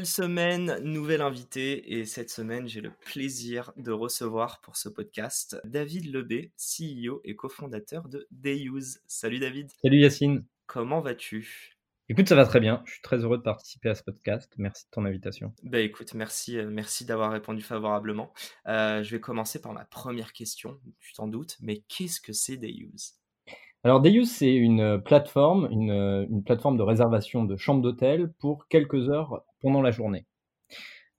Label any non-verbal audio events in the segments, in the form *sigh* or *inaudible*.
Nouvelle semaine, nouvel invité et cette semaine j'ai le plaisir de recevoir pour ce podcast David Lebé, CEO et cofondateur de Dayuse. Salut David. Salut Yacine. Comment vas-tu? Écoute, ça va très bien. Je suis très heureux de participer à ce podcast. Merci de ton invitation. Bah écoute, merci, euh, merci d'avoir répondu favorablement. Euh, je vais commencer par ma première question. Tu t'en doutes, mais qu'est-ce que c'est Dayuse alors Dayuse, c'est une plateforme, une, une, plateforme de réservation de chambres d'hôtel pour quelques heures pendant la journée.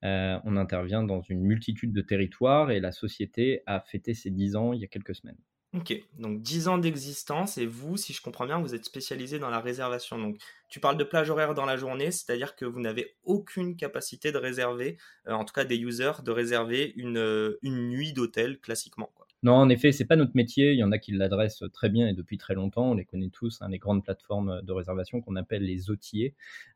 Euh, on intervient dans une multitude de territoires et la société a fêté ses 10 ans il y a quelques semaines. Ok, donc 10 ans d'existence et vous, si je comprends bien, vous êtes spécialisé dans la réservation. Donc tu parles de plage horaire dans la journée, c'est-à-dire que vous n'avez aucune capacité de réserver, euh, en tout cas des users, de réserver une, euh, une nuit d'hôtel classiquement. Non, en effet, c'est pas notre métier. Il y en a qui l'adressent très bien et depuis très longtemps. On les connaît tous, hein, les grandes plateformes de réservation qu'on appelle les OTA,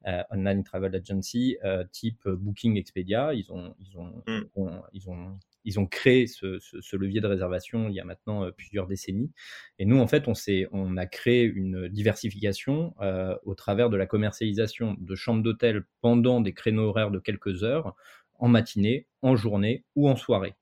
euh, Online Travel Agency, euh, type Booking, Expedia. Ils ont, ils ont, mm. ils ont, ils ont créé ce, ce, levier de réservation il y a maintenant euh, plusieurs décennies. Et nous, en fait, on, on a créé une diversification euh, au travers de la commercialisation de chambres d'hôtel pendant des créneaux horaires de quelques heures, en matinée, en journée ou en soirée.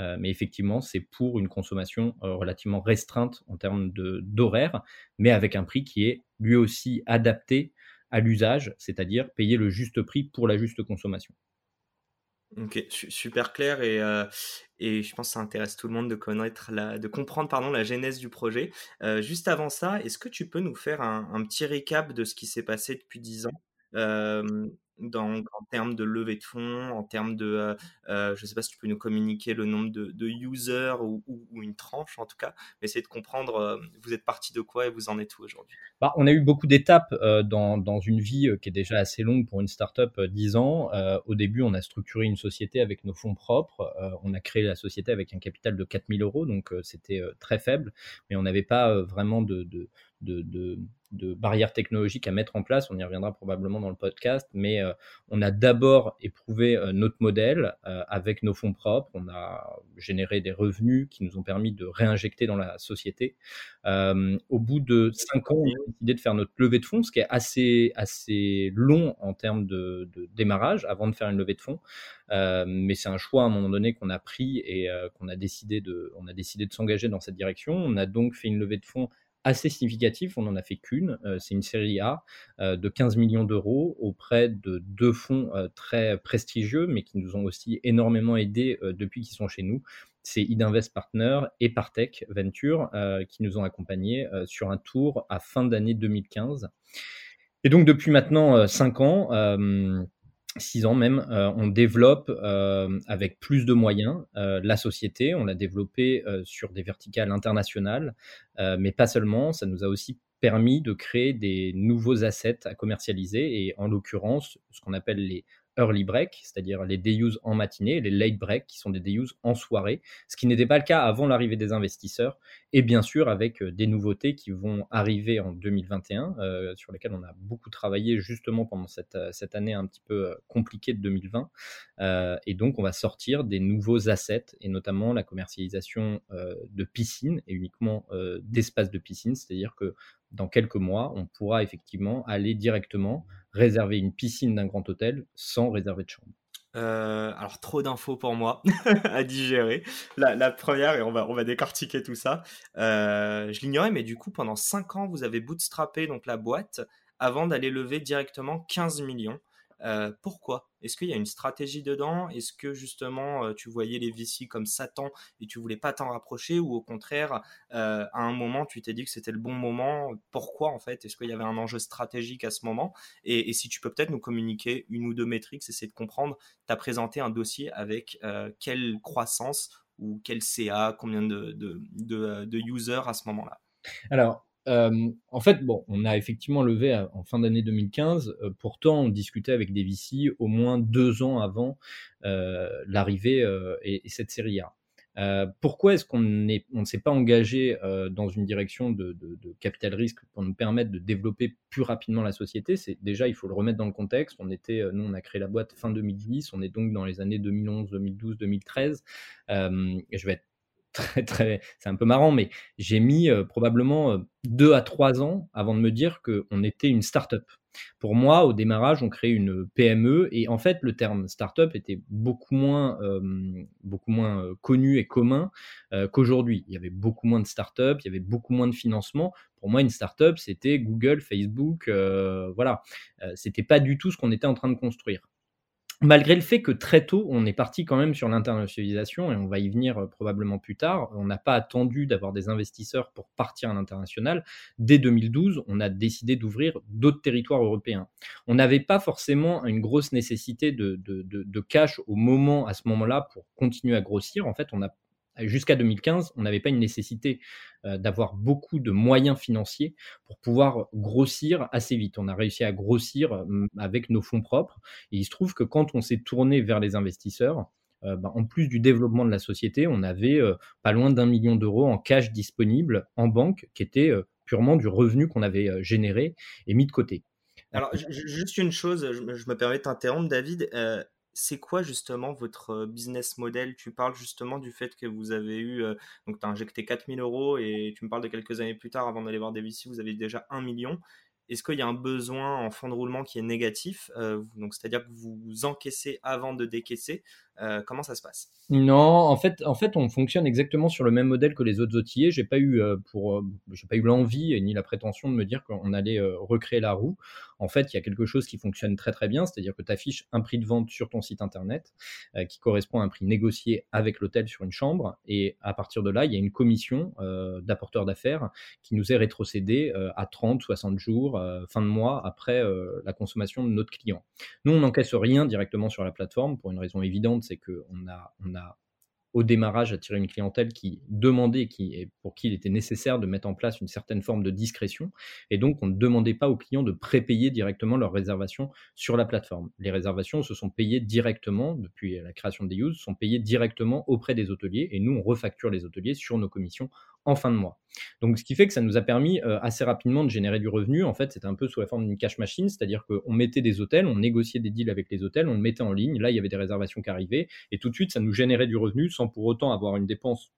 Euh, mais effectivement, c'est pour une consommation euh, relativement restreinte en termes d'horaire, mais avec un prix qui est lui aussi adapté à l'usage, c'est-à-dire payer le juste prix pour la juste consommation. Ok, super clair et, euh, et je pense que ça intéresse tout le monde de connaître de comprendre pardon la genèse du projet. juste avant ça, est-ce que tu peux nous faire un, un, petit récap de ce qui s'est passé depuis 10 ans? Donc en termes de levée de fonds, en termes de, euh, euh, je ne sais pas si tu peux nous communiquer le nombre de, users ou, une tranche en tout cas, mais essayer de comprendre, euh, vous êtes parti de quoi et vous en êtes où aujourd'hui? Bah, On a eu beaucoup d'étapes dans, dans, une vie qui est déjà assez longue pour une startup, 10 ans. au début, on a structuré une société avec nos fonds propres, on a créé la société avec un capital de 4000 euros, donc c'était très faible, mais on n'avait pas vraiment de, de, de de barrières technologiques à mettre en place. On y reviendra probablement dans le podcast, mais euh, on a d'abord éprouvé euh, notre modèle euh, avec nos fonds propres. On a généré des revenus qui nous ont permis de réinjecter dans la société. au bout de cinq ans, on a décidé de faire notre levée de fonds, ce qui est assez, assez long en termes de, de démarrage avant de faire une levée de fonds. mais c'est un choix à un moment donné qu'on a pris et qu'on a décidé de, on a décidé de s'engager dans cette direction. On a donc fait une levée de fonds assez significatif. On n'en a fait qu'une. Euh, c'est une série A euh, de 15 millions d'euros auprès de deux fonds euh, très prestigieux, mais qui nous ont aussi énormément aidés depuis qu'ils sont chez nous. C'est Idinvest Partner et Partech Venture qui nous ont accompagnés sur un tour à fin d'année 2015. Et donc depuis maintenant 5 ans, six ans même, euh, on développe euh, avec plus de moyens euh, la société. On l'a développée sur des verticales internationales, mais pas seulement. Ça nous a aussi permis de créer des nouveaux assets à commercialiser et en l'occurrence ce qu'on appelle les early break, c'est-à-dire les day use en matinée, les late break, qui sont des day use en soirée, ce qui n'était pas le cas avant l'arrivée des investisseurs, et bien sûr avec euh, des nouveautés qui vont arriver en 2021, euh, sur lesquelles on a beaucoup travaillé justement pendant cette, euh, cette année un petit peu compliquée de 2020, et donc on va sortir des nouveaux assets, et notamment la commercialisation de piscines, et uniquement d'espaces de piscine, c'est-à-dire que dans quelques mois, on pourra effectivement aller directement réserver une piscine d'un grand hôtel sans réserver de chambre. Euh, alors trop d'infos pour moi *laughs* à digérer. La, première, et on va, on va décortiquer tout ça. Euh, je l'ignorais, mais du coup, pendant 5 ans, vous avez bootstrappé donc, la boîte avant d'aller lever directement 15 millions. Euh, pourquoi? Est-ce qu'il y a une stratégie dedans? Est-ce que justement euh, tu voyais les VC comme Satan et tu voulais pas t'en rapprocher? Ou au contraire euh, à un moment tu t'es dit que c'était le bon moment? Pourquoi en fait? Est-ce qu'il y avait un enjeu stratégique à ce moment? Et, si tu peux peut-être nous communiquer une ou deux métriques, essayer de comprendre. Tu as présenté un dossier avec quelle croissance ou quel CA, combien de, de, de, de users à ce moment-là? Alors en fait, bon, on a effectivement levé en fin d'année 2015. pourtant, on discutait avec des VC au moins deux ans avant l'arrivée et, cette série A. Euh, pourquoi est-ce qu'on ne s'est pas engagé euh, dans une direction de, capital risque pour nous permettre de développer plus rapidement la société? C'est déjà, il faut le remettre dans le contexte. On était, euh, nous, on a créé la boîte fin 2010. On est donc dans les années 2011, 2012, 2013. je vais être très, c'est un peu marrant, mais j'ai mis probablement deux à trois ans avant de me dire qu'on était une start-up. Pour moi, au démarrage, on crée une PME et en fait, le terme startup était beaucoup moins, beaucoup moins connu et commun qu'aujourd'hui. Il y avait beaucoup moins de startups, il y avait beaucoup moins de financement. Pour moi, une startup, c'était Google, Facebook, voilà. c'était pas du tout ce qu'on était en train de construire malgré le fait que très tôt, on est parti quand même sur l'internationalisation, et on va y venir euh, probablement plus tard, on n'a pas attendu d'avoir des investisseurs pour partir à l'international. Dès 2012, on a décidé d'ouvrir d'autres territoires européens. On n'avait pas forcément une grosse nécessité de, de, cash au moment, à ce moment-là, pour continuer à grossir. En fait, on a jusqu'à 2015, on n'avait pas une nécessité euh, d'avoir beaucoup de moyens financiers pour pouvoir grossir assez vite. On a réussi à grossir euh, avec nos fonds propres. Et il se trouve que quand on s'est tourné vers les investisseurs, euh, bah, en plus du développement de la société, on avait pas loin d'un million d'euros en cash disponible en banque, qui était purement du revenu qu'on avait généré et mis de côté. Alors, juste une chose, je me permets de t'interrompre, David c'est quoi justement votre business model? Tu parles justement du fait que vous avez eu, donc tu as injecté 4000 euros et tu me parles de quelques années plus tard avant d'aller voir des VC, vous avez déjà 1 million. Est-ce qu'il y a un besoin en fonds de roulement qui est négatif c'est-à-dire que vous encaissez avant de décaisser. Euh, comment ça se passe? Non, en fait, en fait, on fonctionne exactement sur le même modèle que les autres outillés. J'ai pas eu euh, pour, euh, j'ai pas eu l'envie ni la prétention de me dire qu'on allait recréer la roue. En fait, il y a quelque chose qui fonctionne très très bien, c'est-à-dire que tu affiches un prix de vente sur ton site internet qui correspond à un prix négocié avec l'hôtel sur une chambre, et à partir de là, il y a une commission d'apporteur d'affaires qui nous est rétrocédée à 30, 60 jours, fin de mois après la consommation de notre client. Nous, on n'encaisse rien directement sur la plateforme pour une raison évidente c'est qu'on a, on au démarrage attiré une clientèle qui demandait, qui, pour qui il était nécessaire de mettre en place une certaine forme de discrétion. Et donc, on ne demandait pas aux clients de prépayer directement leurs réservations sur la plateforme. Les réservations se sont payées directement, depuis la création des Use, sont payées directement auprès des hôteliers. Et nous, on refacture les hôteliers sur nos commissions en fin de mois. Donc, ce qui fait que ça nous a permis euh, assez rapidement de générer du revenu. En fait, c'était un peu sous la forme d'une cash machine, c'est-à-dire qu'on mettait des hôtels, on négociait des deals avec les hôtels, on le mettait en ligne. Là, il y avait des réservations qui arrivaient, et tout de suite, ça nous générait du revenu sans pour autant avoir une dépense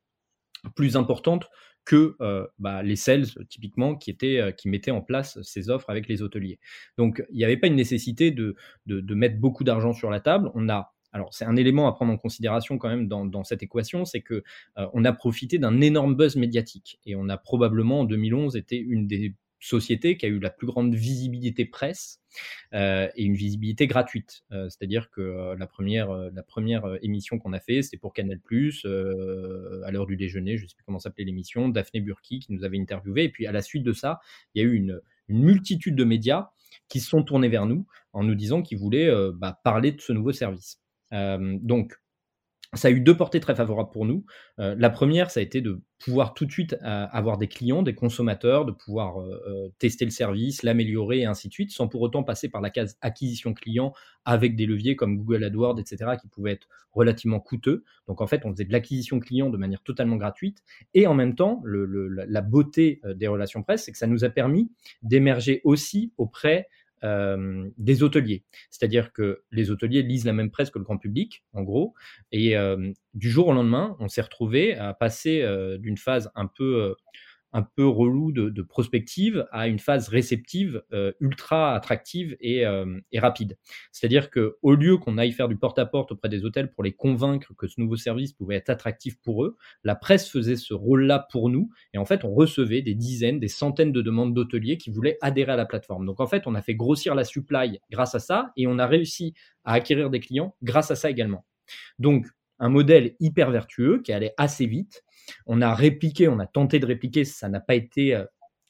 plus importante que euh, bah, les sales typiquement euh, qui mettaient en place ces offres avec les hôteliers. Donc il n'y avait pas une nécessité de, de mettre beaucoup d'argent sur la table. On a alors c'est un élément à prendre en considération quand même dans, cette équation, c'est que euh, on a profité d'un énorme buzz médiatique et on a probablement en 2011 été une des sociétés qui a eu la plus grande visibilité presse euh, et une visibilité gratuite. Euh, c'est-à-dire que la première, la première émission qu'on a fait, c'était pour Canal+, à l'heure du déjeuner, je ne sais plus comment s'appelait l'émission, Daphné Burki qui nous avait interviewé. Et puis à la suite de ça, il y a eu une, multitude de médias qui se sont tournés vers nous en nous disant qu'ils voulaient bah, parler de ce nouveau service. Euh, donc, ça a eu deux portées très favorables pour nous. Euh, la première, ça a été de pouvoir tout de suite euh, avoir des clients, des consommateurs, de pouvoir tester le service, l'améliorer et ainsi de suite, sans pour autant passer par la case acquisition client avec des leviers comme Google AdWords, etc., qui pouvaient être relativement coûteux. Donc en fait, on faisait de l'acquisition client de manière totalement gratuite. Et en même temps, la beauté des relations presse, c'est que ça nous a permis d'émerger aussi auprès euh, des hôteliers. C'est-à-dire que les hôteliers lisent la même presse que le grand public, en gros, et euh, du jour au lendemain, on s'est retrouvé à passer euh, d'une phase un peu un peu relou de, prospective à une phase réceptive euh, ultra attractive euh, et, rapide. C'est-à-dire que au lieu qu'on aille faire du porte-à-porte auprès des hôtels pour les convaincre que ce nouveau service pouvait être attractif pour eux, la presse faisait ce rôle-là pour nous et en fait on recevait des dizaines, des centaines de demandes d'hôteliers qui voulaient adhérer à la plateforme. Donc en fait on a fait grossir la supply grâce à ça et on a réussi à acquérir des clients grâce à ça également. Donc un modèle hyper vertueux qui allait assez vite on a répliqué, on a tenté de répliquer, ça n'a pas été, euh,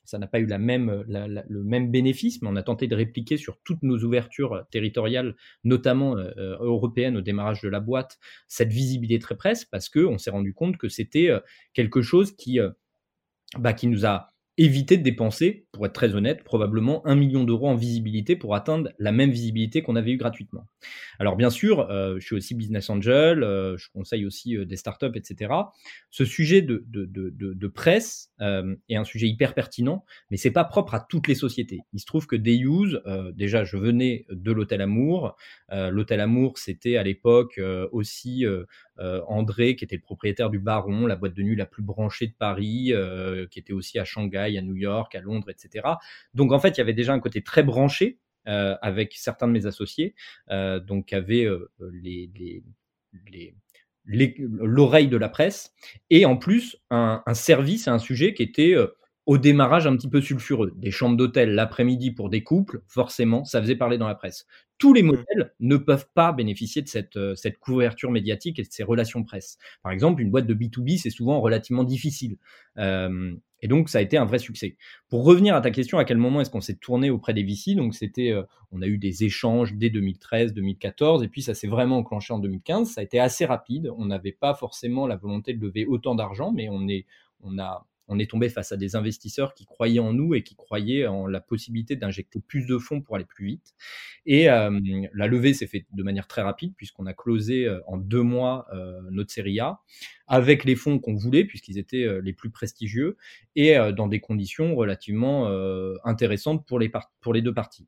ça n'a pas eu la même, le même bénéfice, mais on a tenté de répliquer sur toutes nos ouvertures territoriales, notamment euh, euh, européennes au démarrage de la boîte, cette visibilité très presse, parce qu'on s'est rendu compte que c'était quelque chose qui, bah, qui nous a éviter de dépenser, pour être très honnête, probablement un million d'euros en visibilité pour atteindre la même visibilité qu'on avait eu gratuitement. Alors bien sûr, euh, je suis aussi business angel, euh, je conseille aussi euh, des startups, etc. Ce sujet de, de presse est un sujet hyper pertinent, mais c'est pas propre à toutes les sociétés. Il se trouve que Dayuse, déjà, je venais de l'Hôtel Amour. L'Hôtel Amour, c'était à l'époque aussi André, qui était le propriétaire du Baron, la boîte de nuit la plus branchée de Paris, qui était aussi à Shanghai à New York, à Londres, etc. Donc en fait, il y avait déjà un côté très branché euh, avec certains de mes associés, euh, donc avait euh, les, l'oreille de la presse, et en plus un, un service un sujet qui était au démarrage un petit peu sulfureux. Des chambres d'hôtel l'après-midi pour des couples, forcément, ça faisait parler dans la presse. Tous les mmh. modèles ne peuvent pas bénéficier de cette, cette couverture médiatique et de ces relations presse. Par exemple, une boîte de B2B, c'est souvent relativement difficile. Et donc, ça a été un vrai succès. Pour revenir à ta question, à quel moment est-ce qu'on s'est tourné auprès des VC Donc, c'était, euh, on a eu des échanges dès 2013, 2014, et puis ça s'est vraiment enclenché en 2015. Ça a été assez rapide. On n'avait pas forcément la volonté de lever autant d'argent, mais on est, on a, on est tombé face à des investisseurs qui croyaient en nous et qui croyaient en la possibilité d'injecter plus de fonds pour aller plus vite. Et euh, la levée s'est faite de manière très rapide puisqu'on a closé euh, en deux mois euh, notre série A avec les fonds qu'on voulait puisqu'ils étaient les plus prestigieux et dans des conditions relativement intéressantes pour les, pour les deux parties.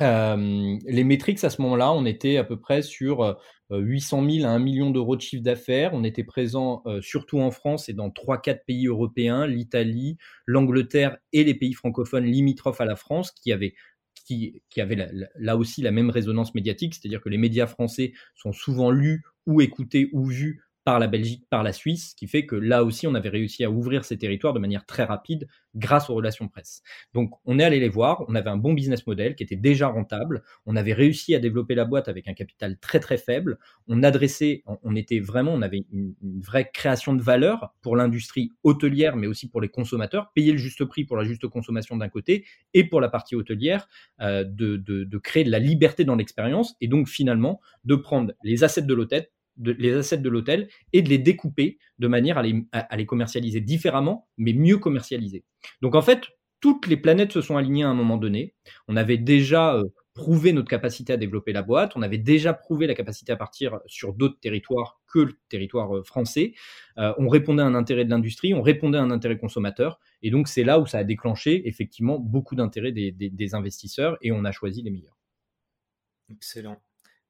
Les métriques à ce moment-là, on était à peu près sur 800 000 à 1 million d'euros de chiffre d'affaires. On était présent surtout en France et dans 3-4 pays européens, l'Italie, l'Angleterre et les pays francophones limitrophes à la France, qui avaient, qui, qui avaient là aussi la même résonance médiatique, c'est-à-dire que les médias français sont souvent lus ou écoutés ou vus par la Belgique, par la Suisse, qui fait que là aussi, on avait réussi à ouvrir ces territoires de manière très rapide grâce aux relations presse. Donc, on est allé les voir, on avait un bon business model qui était déjà rentable, on avait réussi à développer la boîte avec un capital très très faible, on adressait, on, était vraiment, on avait une, vraie création de valeur pour l'industrie hôtelière, mais aussi pour les consommateurs, payer le juste prix pour la juste consommation d'un côté, et pour la partie hôtelière, euh, de, de créer de la liberté dans l'expérience, et donc finalement de prendre les assets de l'hôtel, les assets de l'hôtel et de les découper de manière à les, à, les, commercialiser différemment, mais mieux commercialiser. Donc en fait, toutes les planètes se sont alignées à un moment donné. On avait déjà euh, prouvé notre capacité à développer la boîte, on avait déjà prouvé la capacité à partir sur d'autres territoires que le territoire euh, français. Euh, on répondait à un intérêt de l'industrie, on répondait à un intérêt consommateur, et donc c'est là où ça a déclenché effectivement beaucoup d'intérêt des, des investisseurs, et on a choisi les meilleurs. Excellent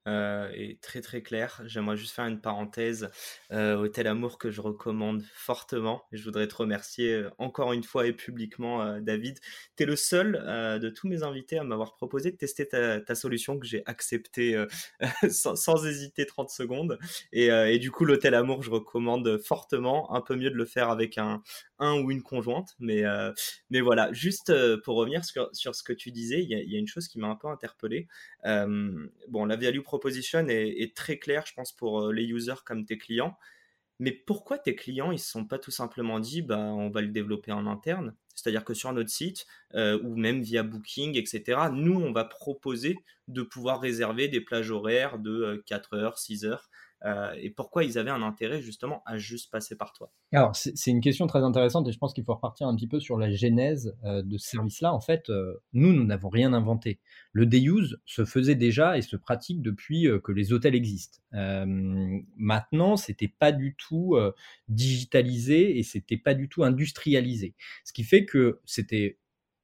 euh, est très très clair. J'aimerais juste faire une parenthèse. Euh, Hôtel Amour que je recommande fortement. je voudrais te remercier euh, encore une fois et publiquement, euh, David. Tu es le seul de tous mes invités à m'avoir proposé de tester ta, solution que j'ai accepté *laughs* sans, hésiter 30 secondes. Et du coup, l'Hôtel Amour, je recommande fortement. Un peu mieux de le faire avec un, un ou une conjointe. Mais, mais voilà, juste pour revenir sur, sur, ce que tu disais, il y, a une chose qui m'a un peu interpellé. bon, la value proposition est, très clair, je pense, pour euh, les users comme tes clients. Mais pourquoi tes clients, ils se sont pas tout simplement dit, bah, on va le développer en interne? C'est-à-dire que sur notre site, euh, ou même via Booking, etc., nous, on va proposer de pouvoir réserver des plages horaires de 4 euh, heures, 6 heures, euh, et pourquoi ils avaient un intérêt justement à juste passer par toi? Alors c'est une question très intéressante et je pense qu'il faut repartir un petit peu sur la genèse euh, de ce service-là. En fait, euh, nous, nous n'avons rien inventé. Le day use se faisait déjà et se pratique depuis que les hôtels existent. maintenant, c'était pas du tout digitalisé et c'était pas du tout industrialisé. Ce qui fait que c'était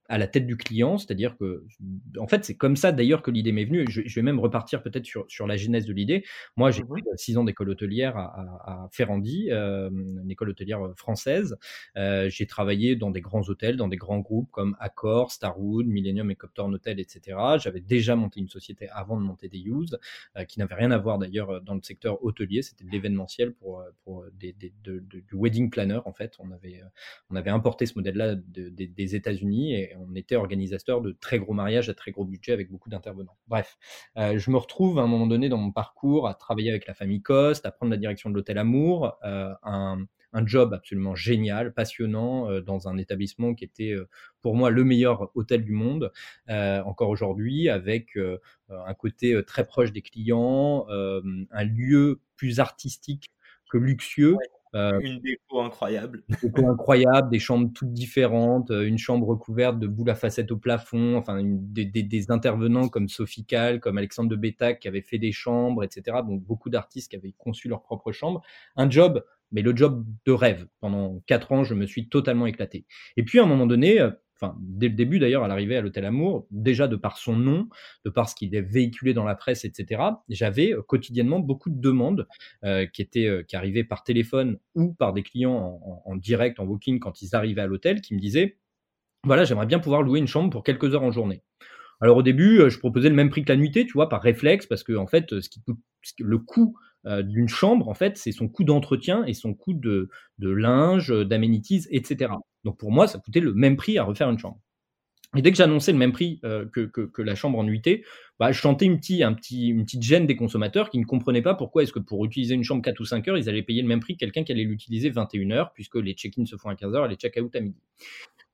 à la tête du client, c'est-à-dire que, en fait, c'est comme ça d'ailleurs que l'idée m'est venue. Je, je, vais même repartir peut-être sur, sur la genèse de l'idée. Moi, j'ai fait six ans d'école hôtelière à, à, Ferrandi, euh, une école hôtelière euh, française. Euh, j'ai travaillé dans des grands hôtels, dans des grands groupes comme Accor, Starwood, Millennium et Copthorne Hotel, etc. J'avais déjà monté une société avant de monter des Use, euh, qui n'avait rien à voir d'ailleurs dans le secteur hôtelier. C'était de l'événementiel pour, pour des, des de, du wedding planner en fait. On avait, on avait importé ce modèle-là de, des États-Unis et on était organisateur de très gros mariages à très gros budget avec beaucoup d'intervenants. Bref, euh, je me retrouve à un moment donné dans mon parcours à travailler avec la famille Coste, à prendre la direction de l'hôtel Amour, euh, un, job absolument génial, passionnant, euh, dans un établissement qui était pour moi le meilleur hôtel du monde, encore aujourd'hui, avec un côté très proche des clients, un lieu plus artistique que luxueux, Euh, une déco incroyable. Une déco incroyable, des chambres toutes différentes, euh, une chambre recouverte de boules à facettes au plafond, enfin des, intervenants comme Sophie Cal, comme Alexandre de Bétac qui avaient fait des chambres, etc. Donc beaucoup d'artistes qui avaient conçu leur propre chambre. Un job, mais le job de rêve. Pendant quatre ans, je me suis totalement éclaté. Et puis à un moment donné, euh, dès le début d'ailleurs à l'arrivée à l'hôtel Amour, déjà de par son nom, de par ce qu'il est véhiculé dans la presse, etc. J'avais euh, quotidiennement beaucoup de demandes euh, euh, qui arrivaient par téléphone ou par des clients en, direct, en walking quand ils arrivaient à l'hôtel, qui me disaient voilà j'aimerais bien pouvoir louer une chambre pour quelques heures en journée. Alors au début, je proposais le même prix que la nuitée, tu vois, par réflexe, parce que en fait, le coût d'une chambre, en fait, c'est son coût d'entretien et son coût de, linge, d'aménities, etc. Donc pour moi, ça coûtait le même prix à refaire une chambre. Et dès que j'annonçais le même prix euh, que, la chambre en nuitée, bah, je sentais une, petit, un petit, une petite gêne des consommateurs qui ne comprenaient pas pourquoi est-ce que pour utiliser une chambre 4 ou 5 heures, ils allaient payer le même prix que quelqu'un qui allait l'utiliser 21 heures, puisque les check-ins se font à 15 heures et les check-out à midi.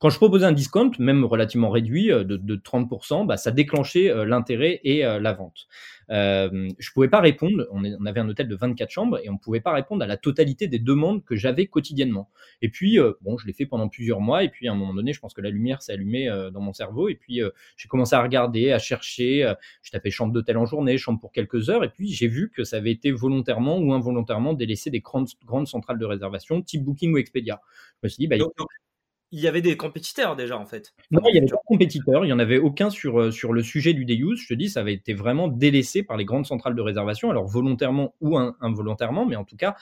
Quand je proposais un discount, même relativement réduit, euh, de, 30%, bah, ça déclenchait euh, l'intérêt et euh, la vente. Euh, je pouvais pas répondre, on, avait un hôtel de 24 chambres et on pouvait pas répondre à la totalité des demandes que j'avais quotidiennement. Et puis, bon, je l'ai fait pendant plusieurs mois et puis à un moment donné, je pense que la lumière s'est allumée dans mon cerveau et puis j'ai commencé à regarder, à chercher, je tapais chambre d'hôtel en journée, chambre pour quelques heures et puis j'ai vu que ça avait été volontairement ou involontairement délaissé des grandes, grandes centrales de réservation type Booking ou Expedia. Je me suis dit, bah, il y avait des compétiteurs déjà en fait. Non, il n'y avait pas de compétiteurs, il n'y en avait aucun sur, euh, sur le sujet du day use. Je te dis, ça avait été vraiment délaissé par les grandes centrales de réservation, alors volontairement ou involontairement, mais en tout cas,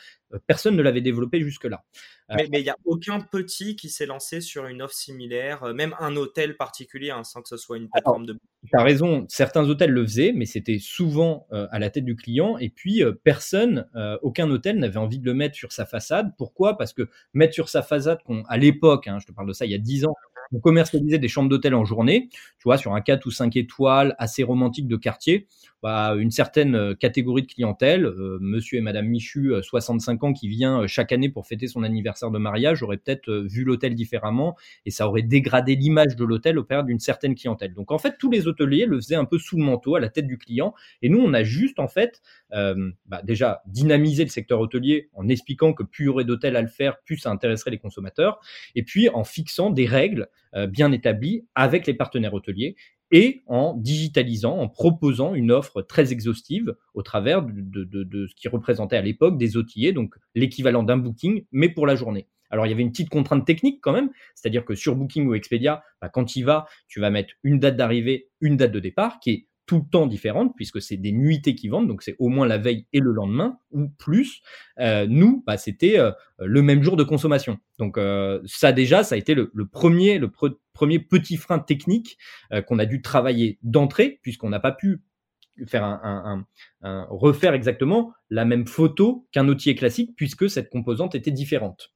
personne ne l'avait développé jusque-là. Euh, mais il n'y a aucun petit qui s'est lancé sur une offre similaire, même un hôtel particulier, hein, sans que ce soit une plateforme de. Tu as raison, certains hôtels le faisaient, mais c'était souvent à la tête du client. Et puis, personne, aucun hôtel n'avait envie de le mettre sur sa façade. Pourquoi? Parce que mettre sur sa façade, à l'époque, hein, je te parle de ça il y a 10 ans, on commercialisait des chambres d'hôtel en journée, tu vois, sur un 4 ou 5 étoiles assez romantique de quartier, bah, une certaine euh, catégorie de clientèle, euh, monsieur et madame Michu, 65 euh, ans, qui vient chaque année pour fêter son anniversaire de mariage, aurait peut-être vu l'hôtel différemment et ça aurait dégradé l'image de l'hôtel au père d'une certaine clientèle. Donc en fait, tous les hôteliers le faisaient un peu sous le manteau, à la tête du client, et nous, on a juste en fait bah, déjà dynamisé le secteur hôtelier en expliquant que plus il y aurait d'hôtels à le faire, plus ça intéresserait les consommateurs, et puis en fixant des règles bien établies avec les partenaires hôteliers et en digitalisant, en proposant une offre très exhaustive au travers de, ce qui représentait à l'époque des outillés, donc l'équivalent d'un booking, mais pour la journée. Alors il y avait une petite contrainte technique quand même, c'est-à-dire que sur Booking ou Expedia, bah, quand y vas, tu vas mettre une date d'arrivée, une date de départ, qui est tout le temps différente, puisque c'est des nuitées qui vendent, donc c'est au moins la veille et le lendemain, ou plus. Euh, nous, bah, c'était euh, le même jour de consommation. Donc euh, ça déjà, ça a été le, premier, le premier petit frein technique qu'on a dû travailler d'entrée, puisqu'on n'a pas pu faire un, refaire exactement la même photo qu'un outil classique, puisque cette composante était différente.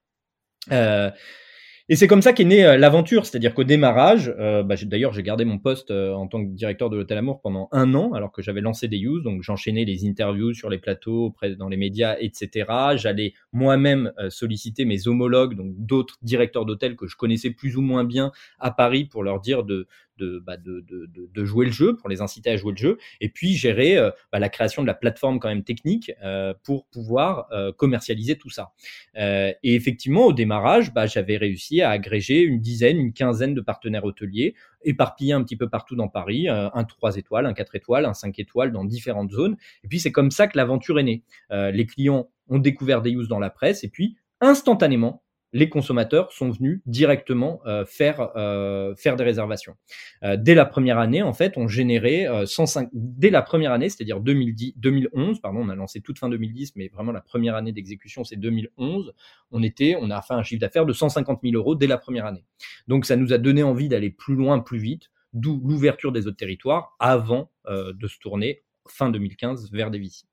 Et c'est comme ça qu'est née euh, l'aventure, c'est-à-dire qu'au démarrage, euh, bah, d'ailleurs j'ai gardé mon poste euh, en tant que directeur de l'Hôtel Amour pendant un an, alors que j'avais lancé des use, donc j'enchaînais les interviews sur les plateaux, auprès, dans les médias, etc. J'allais moi-même solliciter mes homologues, donc d'autres directeurs d'hôtel que je connaissais plus ou moins bien à Paris pour leur dire de, bah, de, jouer le jeu, pour les inciter à jouer le jeu, et puis gérer euh, bah, la création de la plateforme quand même technique euh, pour pouvoir euh, commercialiser tout ça. et effectivement, au démarrage, bah, j'avais réussi à agréger une dizaine, une quinzaine de partenaires hôteliers, éparpillés un petit peu partout dans Paris, un 3 étoiles, un 4 étoiles, un 5 étoiles dans différentes zones. Et puis c'est comme ça que l'aventure est née. les clients ont découvert des use dans la presse, et puis instantanément, les consommateurs sont venus directement euh, faire, euh, faire des réservations. Euh, dès la première année, en fait, on générait 105, dès la première année, c'est-à-dire 2011, pardon, on a lancé toute fin 2010, mais vraiment la première année d'exécution, c'est 2011, on était, on a fait un chiffre d'affaires de 150 000 euros dès la première année. Donc ça nous a donné envie d'aller plus loin, plus vite, d'où l'ouverture des autres territoires avant de se tourner fin 2015 vers des VC.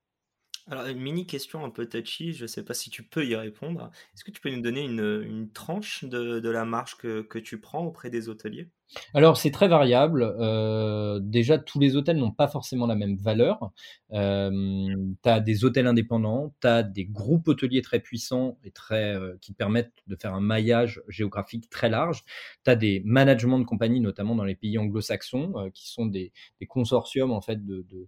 Alors, une mini question un peu touchy, je ne sais pas si tu peux y répondre. Est-ce que tu peux nous donner une, tranche de, la marge que, tu prends auprès des hôteliers? Alors, c'est très variable. Euh, déjà, tous les hôtels n'ont pas forcément la même valeur. Euh, tu as des hôtels indépendants, tu as des groupes hôteliers très puissants et très, euh, qui permettent de faire un maillage géographique très large. Tu as des managements de compagnies, notamment dans les pays anglo-saxons, qui sont des, consortiums en fait de de,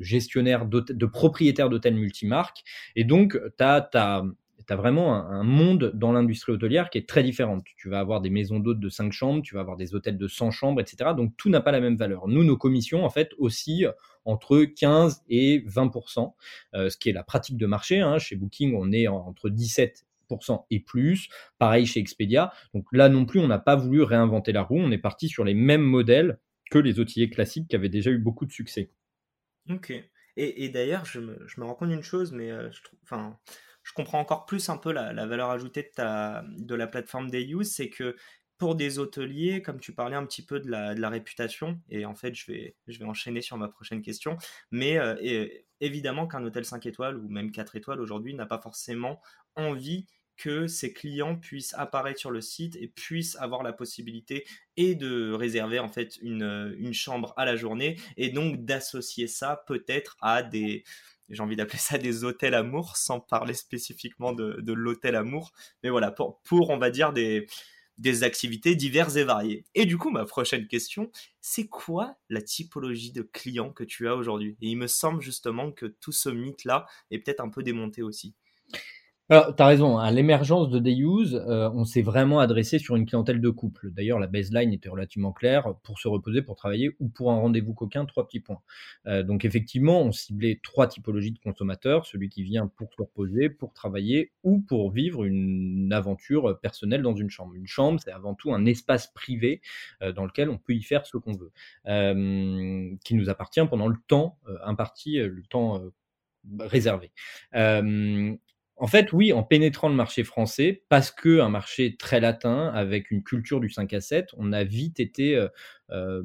gestionnaires, de propriétaires d'hôtels multimarques. Et donc, tu as, vraiment un, monde dans l'industrie hôtelière qui est très différent. Tu vas avoir des maisons d'hôtes de 5 chambres, tu vas avoir des hôtels de 100 chambres, etc. Donc tout n'a pas la même valeur. Nous, nos commissions, en fait, aussi entre 15 et 20% ce qui est la pratique de marché. Hein. Chez Booking, on est entre 17 et plus. Pareil chez Expedia. Donc là non plus, on n'a pas voulu réinventer la roue. On est parti sur les mêmes modèles que les hôteliers classiques qui avaient déjà eu beaucoup de succès. Ok. Et, d'ailleurs, je me, rends compte d'une chose, mais je, je comprends encore plus un peu la, valeur ajoutée de, ta, de la plateforme Dayuse, c'est que pour des hôteliers, comme tu parlais un petit peu de la, réputation, et en fait, je vais, je vais enchaîner sur ma prochaine question, mais euh, évidemment qu'un hôtel 5 étoiles ou même 4 étoiles aujourd'hui n'a pas forcément envie que ses clients puissent apparaître sur le site et puissent avoir la possibilité et de réserver en fait une, une chambre à la journée et donc d'associer ça peut-être à des j'ai envie d'appeler ça des hôtels amour sans parler spécifiquement de, de l'hôtel amour mais voilà pour, pour on va dire des des activités diverses et variées. Et du coup, ma prochaine question, c'est quoi la typologie de clients que tu as aujourd'hui? Et il me semble justement que tout ce mythe-là est peut-être un peu démonté aussi. Alors, tu as raison, à l'émergence de Dayuse, euh, on s'est vraiment adressé sur une clientèle de couple. D'ailleurs, la baseline était relativement claire pour se reposer, pour travailler ou pour un rendez-vous coquin, trois petits points. Euh, donc, effectivement, on ciblait trois typologies de consommateurs celui qui vient pour se reposer, pour travailler ou pour vivre une aventure personnelle dans une chambre. Une chambre, c'est avant tout un espace privé euh, dans lequel on peut y faire ce qu'on veut, qui nous appartient pendant le temps imparti, le temps réservé. En fait, oui, en pénétrant le marché français, parce que un marché très latin, avec une culture du 5 à 7, on a vite été, euh, euh,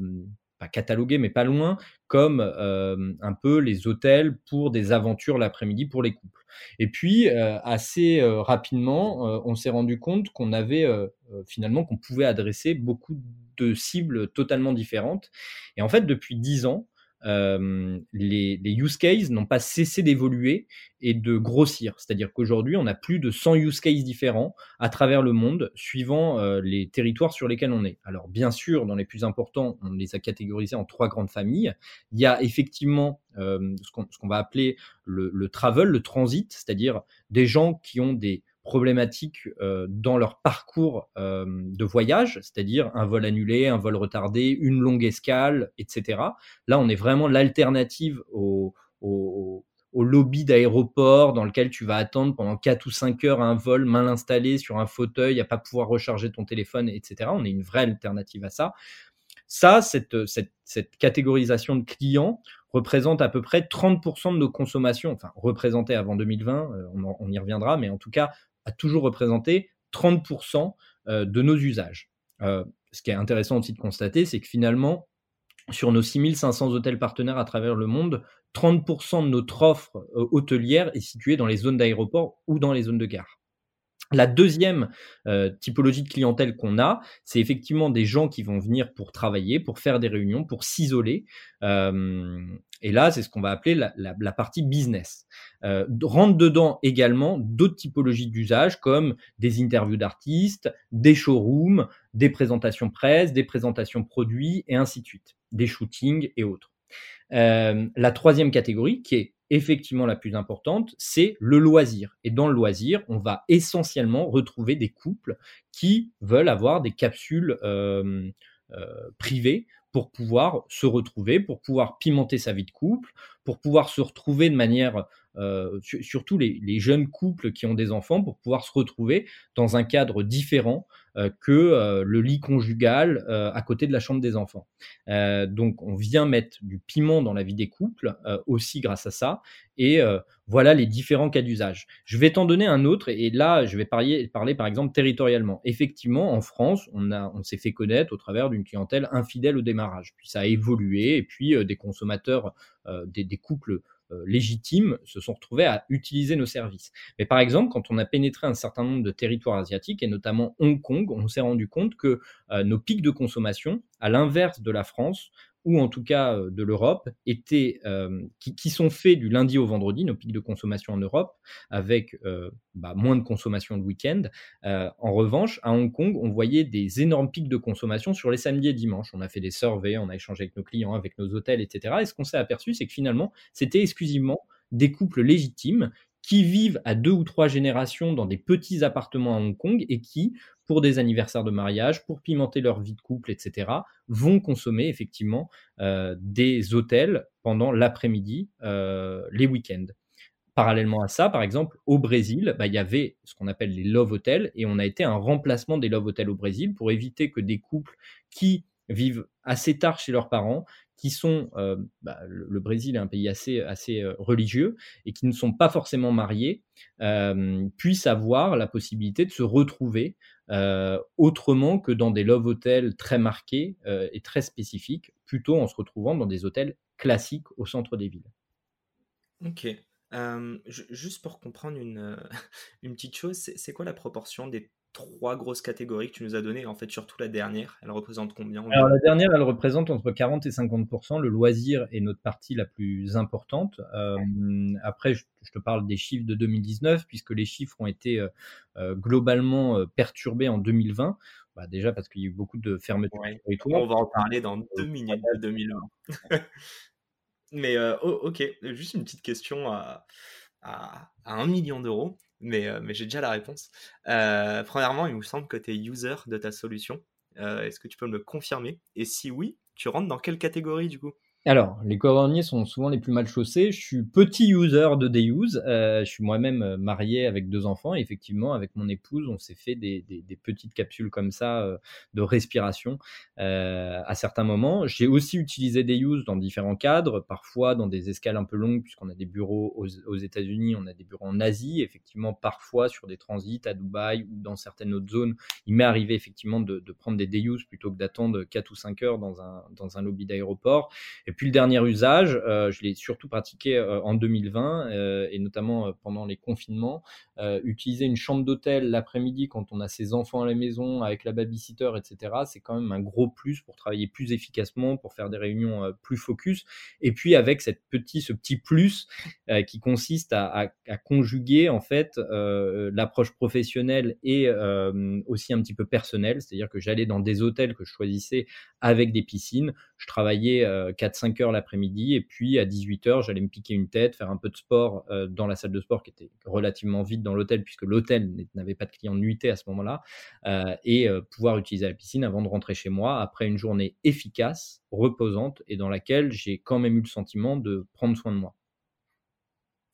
pas catalogué, mais pas loin, comme euh, un peu les hôtels pour des aventures l'après-midi pour les couples. Et puis, assez rapidement, on s'est rendu compte qu'on avait finalement qu'on pouvait adresser beaucoup de cibles totalement différentes. Et en fait, depuis dix ans, euh, les, use cases n'ont pas cessé d'évoluer et de grossir. C'est-à-dire qu'aujourd'hui, on a plus de 100 use cases différents à travers le monde, suivant euh, les territoires sur lesquels on est. Alors, bien sûr, dans les plus importants, on les a catégorisés en trois grandes familles. Il y a effectivement euh, ce qu'on va appeler le, le travel, le transit, c'est-à-dire des gens qui ont des problématiques euh, dans leur parcours euh, de voyage, c'est-à-dire un vol annulé, un vol retardé, une longue escale, etc. Là, on est vraiment l'alternative au, lobby d'aéroport dans lequel tu vas attendre pendant 4 ou 5 heures un vol mal installé sur un fauteuil, à pas pouvoir recharger ton téléphone, etc. On est une vraie alternative à ça. Ça, cette, catégorisation de clients représente à peu près 30% de nos consommations, enfin représentait avant 2020, euh, on, on, y reviendra, mais en tout cas a toujours représenté 30% euh, de nos usages. Euh, ce qui est intéressant aussi de constater, c'est que finalement, sur nos 6500 hôtels partenaires à travers le monde, 30% de notre offre euh, hôtelière est située dans les zones d'aéroport ou dans les zones de gare. La deuxième typologie de clientèle qu'on a, c'est effectivement des gens qui vont venir pour travailler, pour faire des réunions, pour s'isoler. et là, c'est ce qu'on va appeler la, partie business. Euh, rentre dedans également d'autres typologies d'usage comme des interviews d'artistes, des showrooms, des présentations presse, des présentations produits et ainsi de suite, des shootings et autres. la troisième catégorie, qui est effectivement la plus importante, c'est le loisir. Et dans le loisir, on va essentiellement retrouver des couples qui veulent avoir des capsules euh, euh, privées pour pouvoir se retrouver, pour pouvoir pimenter sa vie de couple, pour pouvoir se retrouver de manière, euh, surtout les, jeunes couples qui ont des enfants, pour pouvoir se retrouver dans un cadre différent que euh, le lit conjugal euh, à côté de la chambre des enfants. donc on vient mettre du piment dans la vie des couples aussi grâce à ça. Et voilà les différents cas d'usage. Je vais t'en donner un autre, et là, je vais parler, par exemple territorialement. Effectivement, en France, on, a, on s'est fait connaître au travers d'une clientèle infidèle au démarrage. Puis ça a évolué, et puis des consommateurs, des, couples euh, légitimes se sont retrouvés à utiliser nos services. Mais par exemple, quand on a pénétré un certain nombre de territoires asiatiques, et notamment Hong Kong, on s'est rendu compte que euh, nos pics de consommation, à l'inverse de la France, ou en tout cas euh, de l'Europe, étaient, euh, qui, sont faits du lundi au vendredi, nos pics de consommation en Europe, avec euh, bah, moins de consommation le week-end. en revanche, à Hong Kong, on voyait des énormes pics de consommation sur les samedis et dimanches. On a fait des surveys, on a échangé avec nos clients, avec nos hôtels, etc. Et ce qu'on s'est aperçu, c'est que finalement, c'était exclusivement des couples légitimes qui vivent à deux ou trois générations dans des petits appartements à Hong Kong et qui, pour des anniversaires de mariage, pour pimenter leur vie de couple, etc., vont consommer effectivement euh, des hôtels pendant l'après-midi, euh, les week-ends. Parallèlement à ça, par exemple, au Brésil, bah, il y avait ce qu'on appelle les love hotels et on a été un remplacement des love hotels au Brésil pour éviter que des couples qui vivent assez tard chez leurs parents qui sont, euh, bah, le, Brésil est un pays assez, assez euh, religieux et qui ne sont pas forcément mariés, euh, puissent avoir la possibilité de se retrouver autrement que dans des love hotels très marqués et très spécifiques, plutôt en se retrouvant dans des hôtels classiques au centre des villes. Ok. juste pour comprendre une, *laughs* une petite chose, c'est quoi la proportion des trois grosses catégories que tu nous as données. En fait, surtout la dernière, elle représente combien Alors, la dernière, elle représente entre 40 et 50% Le loisir est notre partie la plus importante. Euh, après, je, te parle des chiffres de 2019, puisque les chiffres ont été euh, euh, globalement perturbés en 2020. Bah, déjà parce qu'il y a eu beaucoup de fermetures. On va en parler dans deux minutes de 2020. *laughs* Mais oh, ok, juste une petite question à, à, à 1 million d'euros mais, euh, mais j'ai déjà la réponse. Euh, premièrement, il me semble que tu es user de ta solution. Euh, est-ce que tu peux me confirmer? Et si oui, tu rentres dans quelle catégorie du coup? Alors, les cordonniers sont souvent les plus mal chaussés. Je suis petit user de Deuse. Euh, je suis moi-même euh, marié avec deux enfants. Et effectivement, avec mon épouse, on s'est fait des, petites capsules comme ça euh, de respiration à certains moments. J'ai aussi utilisé Deuse dans différents cadres, parfois dans des escales un peu longues, puisqu'on a des bureaux aux, États-Unis, on a des bureaux en Asie. Effectivement, parfois sur des transits à Dubaï ou dans certaines autres zones, il m'est arrivé effectivement de, prendre des Deuse plutôt que d'attendre 4 ou 5 heures dans un, dans un lobby d'aéroport. Puis le dernier usage, euh, je l'ai surtout pratiqué euh, en 2020 euh, et notamment pendant les confinements. utiliser une chambre d'hôtel l'après-midi quand on a ses enfants à la maison avec la babysitter, etc. C'est quand même un gros plus pour travailler plus efficacement, pour faire des réunions plus focus. Et puis avec cette petit, ce petit plus qui consiste à, à, conjuguer en fait l'approche professionnelle et aussi un petit peu personnelle, c'est-à-dire que j'allais dans des hôtels que je choisissais avec des piscines. Je travaillais 4-5 5 heures l'après-midi. Et puis à 18 heures, j'allais me piquer une tête, faire un peu de sport euh, dans la salle de sport qui était relativement vide dans l'hôtel, puisque l'hôtel n'avait pas de clients nuitée à ce moment-là, euh, et euh, pouvoir utiliser la piscine avant de rentrer chez moi après une journée efficace, reposante, et dans laquelle j'ai quand même eu le sentiment de prendre soin de moi.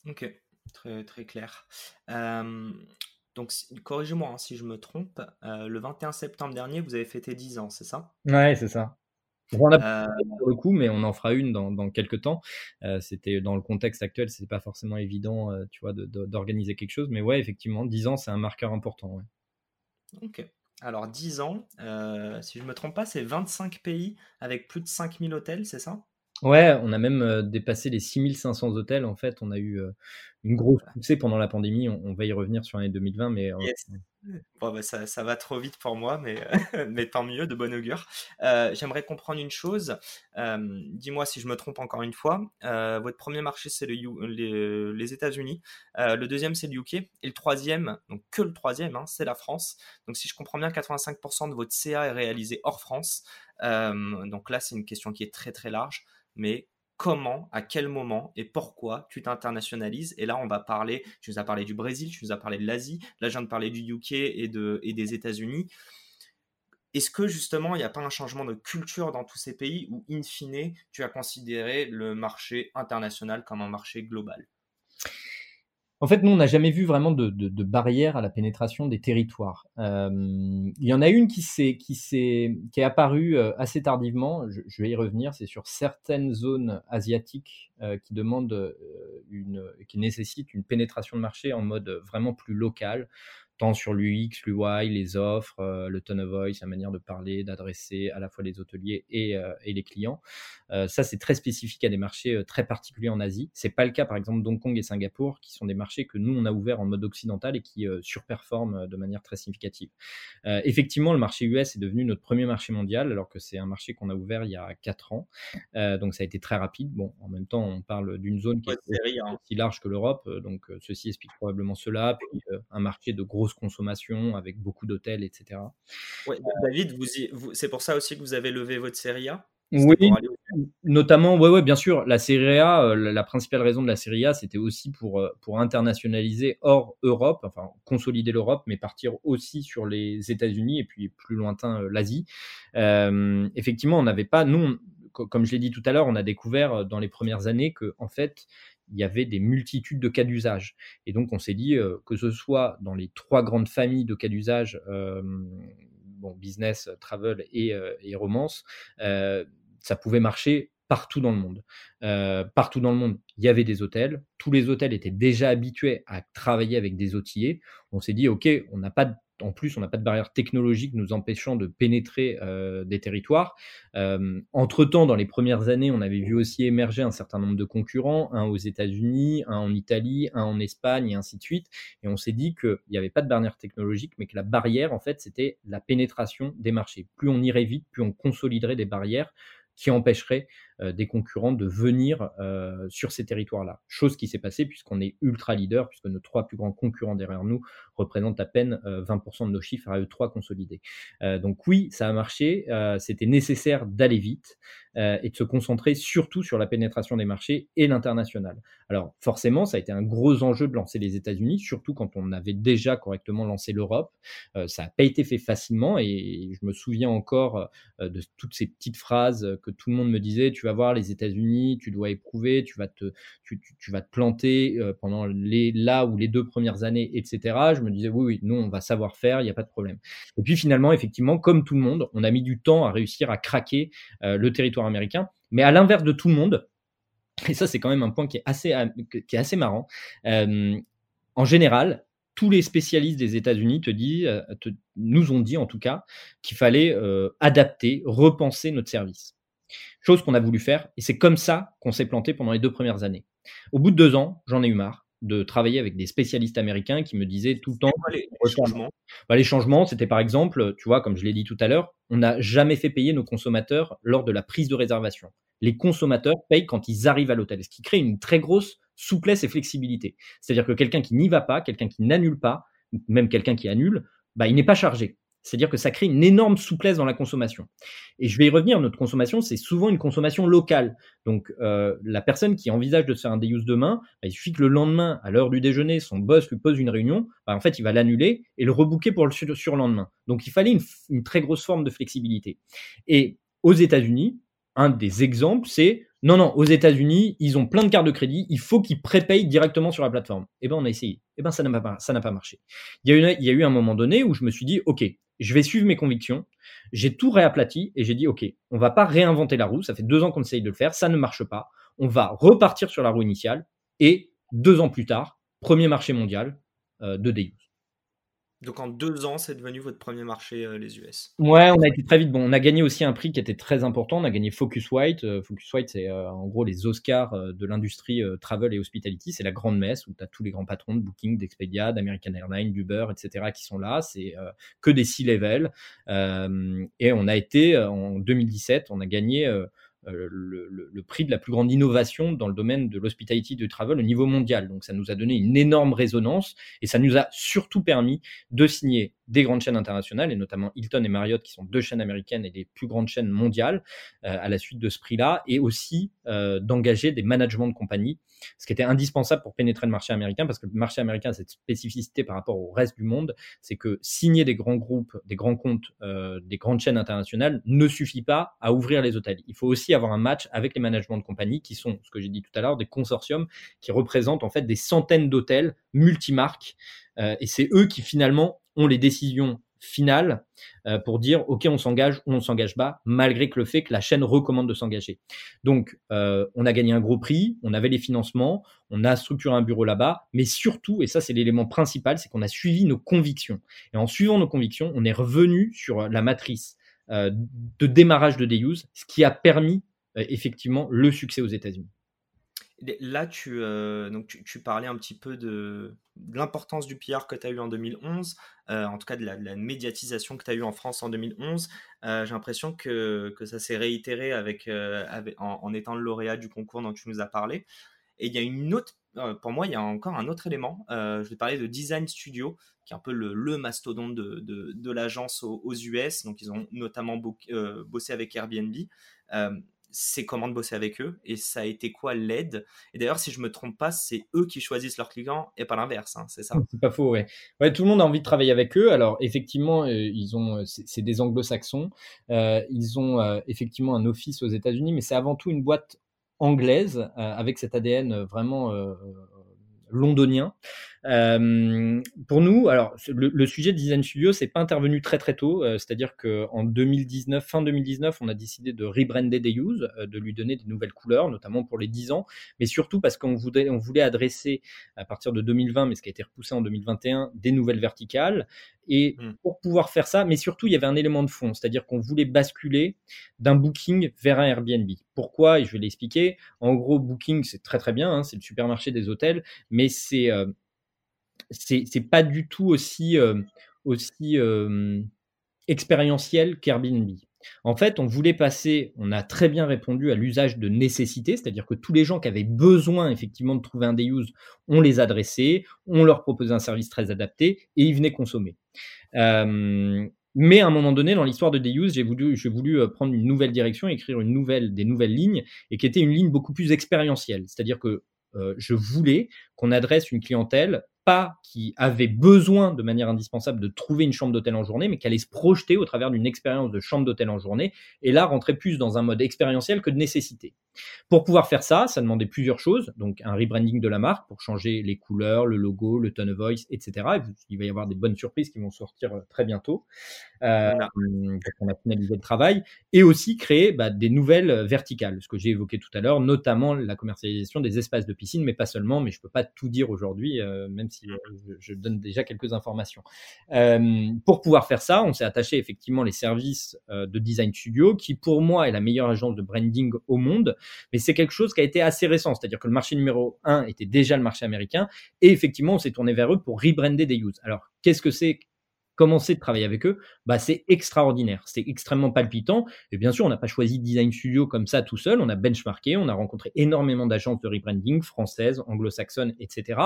Ok, très, très clair. Donc, corrigez-moi hein, si je me trompe, le 21 septembre dernier, vous avez fêté 10 ans, c'est ça? Ouais, c'est ça. On en a euh, pour le coup, mais on en fera une dans, quelques temps. Euh, c'était dans le contexte actuel, c'est pas forcément évident, euh, tu vois, d'organiser quelque chose. Mais ouais, effectivement, 10 ans, c'est un marqueur important. Ok. Alors 10 ans, si je me trompe pas, c'est 25 pays avec plus de 5000 hôtels, c'est ça? Ouais, on a même dépassé les 6500 hôtels. En fait, on a eu une grosse poussée pendant la pandémie. On, va y revenir sur l'année 2020, mais Bon, bah, ça, ça, va trop vite pour moi, mais, *laughs* mais tant mieux, de bon augure. Euh, j'aimerais comprendre une chose. Euh, dis-moi si je me trompe encore une fois. Euh, votre premier marché, c'est le, les, les États-Unis. le deuxième, c'est le UK. Et le troisième, donc que le troisième, hein, c'est la France. Donc, si je comprends bien, 85% de votre CA est réalisé hors France. donc là, c'est une question qui est très très large. Mais comment, à quel moment et pourquoi tu t'internationalises. Et là, on va parler, tu nous as parlé du Brésil, tu nous as parlé de l'Asie, là, je viens de parler du UK et, et des États-Unis. Est-ce que justement, il n'y a pas un changement de culture dans tous ces pays où, in fine, tu as considéré le marché international comme un marché global? En fait, nous, on n'a jamais vu vraiment de, de, barrière à la pénétration des territoires. Euh, il y en a une qui, s'est, qui, s'est, qui est apparue euh, assez tardivement, je, vais y revenir, c'est sur certaines zones asiatiques euh, qui demandent une, qui nécessitent une pénétration de marché en mode vraiment plus local tant sur l'UX, l'UI, les offres, euh, le tone of voice, la manière de parler, d'adresser à la fois les hôteliers et, euh, les clients. Euh, ça, c'est très spécifique à des marchés très particuliers en Asie. C'est pas le cas, par exemple, d'Hong Kong et Singapour, qui sont des marchés que nous, on a ouverts en mode occidental et qui surperforment de manière très significative. effectivement, le marché US est devenu notre premier marché mondial, alors que c'est un marché qu'on a ouvert il y a 4 ans. donc, ça a été très rapide. Bon, en même temps, on parle d'une zone qui est hein. aussi large que l'Europe, donc ceci explique probablement cela. Puis, un marché de consommation avec beaucoup d'hôtels, etc. Ouais, David, vous, c'est pour ça aussi que vous avez levé votre série A? Oui, notamment, ouais, ouais, bien sûr. La Serie A, euh, la, principale raison de la Serie A, c'était aussi pour, euh, pour internationaliser hors Europe, enfin consolider l'Europe, mais partir aussi sur les États-Unis et puis plus lointain l'Asie. effectivement, on n'avait pas, nous, comme je l'ai dit tout à l'heure, on a découvert dans les premières années que, en fait, il y avait des multitudes de cas d'usage. Et donc, on s'est dit que ce soit dans les trois grandes familles de cas d'usage, bon, business, travel et, et romance, ça pouvait marcher partout dans le monde. partout dans le monde, il y avait des hôtels. Tous les hôtels étaient déjà habitués à travailler avec des outillés. On s'est dit, OK, on n'a pas de en plus, on n'a pas de barrière technologique nous empêchant de pénétrer euh, des territoires. Euh, entre-temps, dans les premières années, on avait vu aussi émerger un certain nombre de concurrents, un aux États-Unis, un en Italie, un en Espagne, et ainsi de suite. Et on s'est dit qu'il n'y avait pas de barrière technologique, mais que la barrière, en fait, c'était la pénétration des marchés. Plus on irait vite, plus on consoliderait des barrières qui empêcheraient des concurrents de venir euh, sur ces territoires-là. Chose qui s'est passée puisqu'on est ultra leader, puisque nos trois plus grands concurrents derrière nous représentent à peine 20% euh, de nos chiffres à eux trois consolidés. donc oui, ça a marché. C'était nécessaire d'aller vite et de se concentrer surtout sur la pénétration des marchés et l'international. Alors forcément, ça a été un gros enjeu de lancer les États-Unis, surtout quand on avait déjà correctement lancé l'Europe. ça n'a pas été fait facilement et je me souviens encore de toutes ces petites phrases que tout le monde me disait. Tu vas les États-Unis, tu dois éprouver, tu vas te, tu, vas te planter euh, pendant les là ou les deux premières années, etc. Je me disais oui, oui, nous on va savoir faire, il n'y a pas de problème. Et puis finalement, effectivement, comme tout le monde, on a mis du temps à réussir à craquer euh, le territoire américain. Mais à l'inverse de tout le monde, et ça c'est quand même un point qui est assez, qui est assez marrant. Euh, en général, tous les spécialistes des États-Unis te disent, nous ont dit en tout cas, qu'il fallait adapter, repenser notre service. Chose qu'on a voulu faire, et c'est comme ça qu'on s'est planté pendant les deux premières années. Au bout de deux ans, j'en ai eu marre de travailler avec des spécialistes américains qui me disaient tout le temps les, changements? Bah, les changements, c'était par exemple, tu vois, comme je l'ai dit tout à l'heure, on n'a jamais fait payer nos consommateurs lors de la prise de réservation. Les consommateurs payent quand ils arrivent à l'hôtel, ce qui crée une très grosse souplesse et flexibilité. C'est-à-dire que quelqu'un qui n'y va pas, quelqu'un qui n'annule pas, même quelqu'un qui annule, bah, il n'est pas chargé. C'est-à-dire que ça crée une énorme souplesse dans la consommation. Et je vais y revenir, notre consommation, c'est souvent une consommation locale. Donc euh, la personne qui envisage de faire un day demain, bah, il suffit que le lendemain, à l'heure du déjeuner, son boss lui pose une réunion, bah, en fait, il va l'annuler et le rebooker pour le surlendemain. Donc il fallait une très grosse forme de flexibilité. Et aux États-Unis, un des exemples, c'est non, non, aux États-Unis, ils ont plein de cartes de crédit, il faut qu'ils prépayent directement sur la plateforme. Eh ben, on a essayé. Eh ben, ça n'a pas, pas marché. Il y, a eu, il y a eu un moment donné où je me suis dit, OK, je vais suivre mes convictions. J'ai tout réaplati et j'ai dit, OK, on va pas réinventer la roue. Ça fait deux ans qu'on essaye de le faire. Ça ne marche pas. On va repartir sur la roue initiale. Et deux ans plus tard, premier marché mondial euh, de Deus. Donc en deux ans, c'est devenu votre premier marché, euh, les US. Ouais, on a été très vite. Bon, on a gagné aussi un prix qui était très important. On a gagné Focuswite. Euh, Focuswite, c'est euh, en gros les Oscars de l'industrie travel et hospitality. C'est la grande messe où tu as tous les grands patrons de Booking, d'Expedia, d'American Airlines, d'Uber, etc. qui sont là. C'est que des C-level. et on a été, en 2017, on a gagné euh, le, prix de la plus grande innovation dans le domaine de l'hospitality de travel au niveau mondial. Donc ça nous a donné une énorme résonance et ça nous a surtout permis de signer des grandes chaînes internationales et notamment Hilton et Marriott qui sont deux chaînes américaines et des plus grandes chaînes mondiales euh, à la suite de ce prix-là et aussi euh, d'engager des managements de compagnie ce qui était indispensable pour pénétrer le marché américain, parce que le marché américain a cette spécificité par rapport au reste du monde, c'est que signer des grands groupes, des grands comptes, euh, des grandes chaînes internationales ne suffit pas à ouvrir les hôtels. Il faut aussi avoir un match avec les managements de compagnie, qui sont, ce que j'ai dit tout à l'heure, des consortiums qui représentent en fait des centaines d'hôtels multimarques, et c'est eux qui finalement ont les décisions finale euh, pour dire ok on s'engage ou on s'engage pas malgré que le fait que la chaîne recommande de s'engager. Donc euh, on a gagné un gros prix, on avait les financements, on a structuré un bureau là-bas, mais surtout et ça c'est l'élément principal, c'est qu'on a suivi nos convictions et en suivant nos convictions, on est revenu sur la matrice euh, de démarrage de Deuse, ce qui a permis effectivement le succès aux États-Unis. Là, tu, euh, donc tu, parlais un petit peu de, l'importance du PR que tu as eu en 2011, euh, en tout cas de la, médiatisation que tu as eu en France en 2011. Euh, j'ai l'impression que, que, ça s'est réitéré avec, en, étant le lauréat du concours dont tu nous as parlé. Et il y a une autre, pour moi, il y a encore un autre élément. je vais parler de Design Studio, qui est un peu le, mastodonte de, de, l'agence aux, US. Donc, ils ont notamment bossé avec Airbnb c'est comment de bosser avec eux et ça a été quoi l'aide. Et d'ailleurs, si je me trompe pas, c'est eux qui choisissent leurs clients et pas l'inverse, hein, c'est ça C'est pas faux, ouais. ouais. Tout le monde a envie de travailler avec eux. Alors, effectivement, euh, ils ont, euh, c'est des anglo-saxons. Euh, ils ont effectivement un office aux États-Unis, mais c'est avant tout une boîte anglaise avec cet ADN vraiment londonien. Euh, pour nous, alors le, sujet de Design Studio, c'est pas intervenu très très tôt. Euh, c'est-à-dire qu'en 2019, fin 2019, on a décidé de rebrander des use, euh, de lui donner des nouvelles couleurs, notamment pour les 10 ans, mais surtout parce qu'on voulait, on voulait adresser à partir de 2020, mais ce qui a été repoussé en 2021, des nouvelles verticales. Et hmm. pour pouvoir faire ça, mais surtout, il y avait un élément de fond, c'est-à-dire qu'on voulait basculer d'un Booking vers un Airbnb. Pourquoi? Et je vais l'expliquer. En gros, Booking, c'est très très bien, hein, c'est le supermarché des hôtels, mais c'est c'est pas du tout aussi, euh, aussi euh, expérientiel qu'Airbnb. En fait, on voulait passer, on a très bien répondu à l'usage de nécessité, c'est-à-dire que tous les gens qui avaient besoin effectivement de trouver un day use, on les adressait, on leur proposait un service très adapté et ils venaient consommer. Euh, mais à un moment donné, dans l'histoire de day use, j'ai voulu, voulu prendre une nouvelle direction, écrire une nouvelle, des nouvelles lignes, et qui était une ligne beaucoup plus expérientielle. C'est-à-dire que je voulais qu'on adresse une clientèle qui avait besoin de manière indispensable de trouver une chambre d'hôtel en journée, mais qui allait se projeter au travers d'une expérience de chambre d'hôtel en journée, et là rentrer plus dans un mode expérientiel que de nécessité. Pour pouvoir faire ça, ça demandait plusieurs choses, donc un rebranding de la marque pour changer les couleurs, le logo, le tone of voice, etc. Il va y avoir des bonnes surprises qui vont sortir euh, très bientôt. Euh, on a finalisé le travail, et aussi créer bah, des nouvelles verticales, ce que j'ai évoqué tout à l'heure, notamment la commercialisation des espaces de piscine, mais pas seulement, mais je peux pas tout dire aujourd'hui, euh, même si je, donne déjà quelques informations. Euh, pour pouvoir faire ça, on s'est attaché effectivement les services de Design Studio, qui pour moi est la meilleure agence de branding au monde, mais c'est quelque chose qui a été assez récent, c'est-à-dire que le marché numéro un était déjà le marché américain, et effectivement on s'est tourné vers eux pour rebrander des use. Alors qu'est-ce que c'est? Commencer de travailler avec eux, bah, c'est extraordinaire, c'est extrêmement palpitant. Et bien sûr, on n'a pas choisi Design Studio comme ça tout seul, on a benchmarké, on a rencontré énormément d'agences de rebranding françaises, anglo-saxonnes, etc.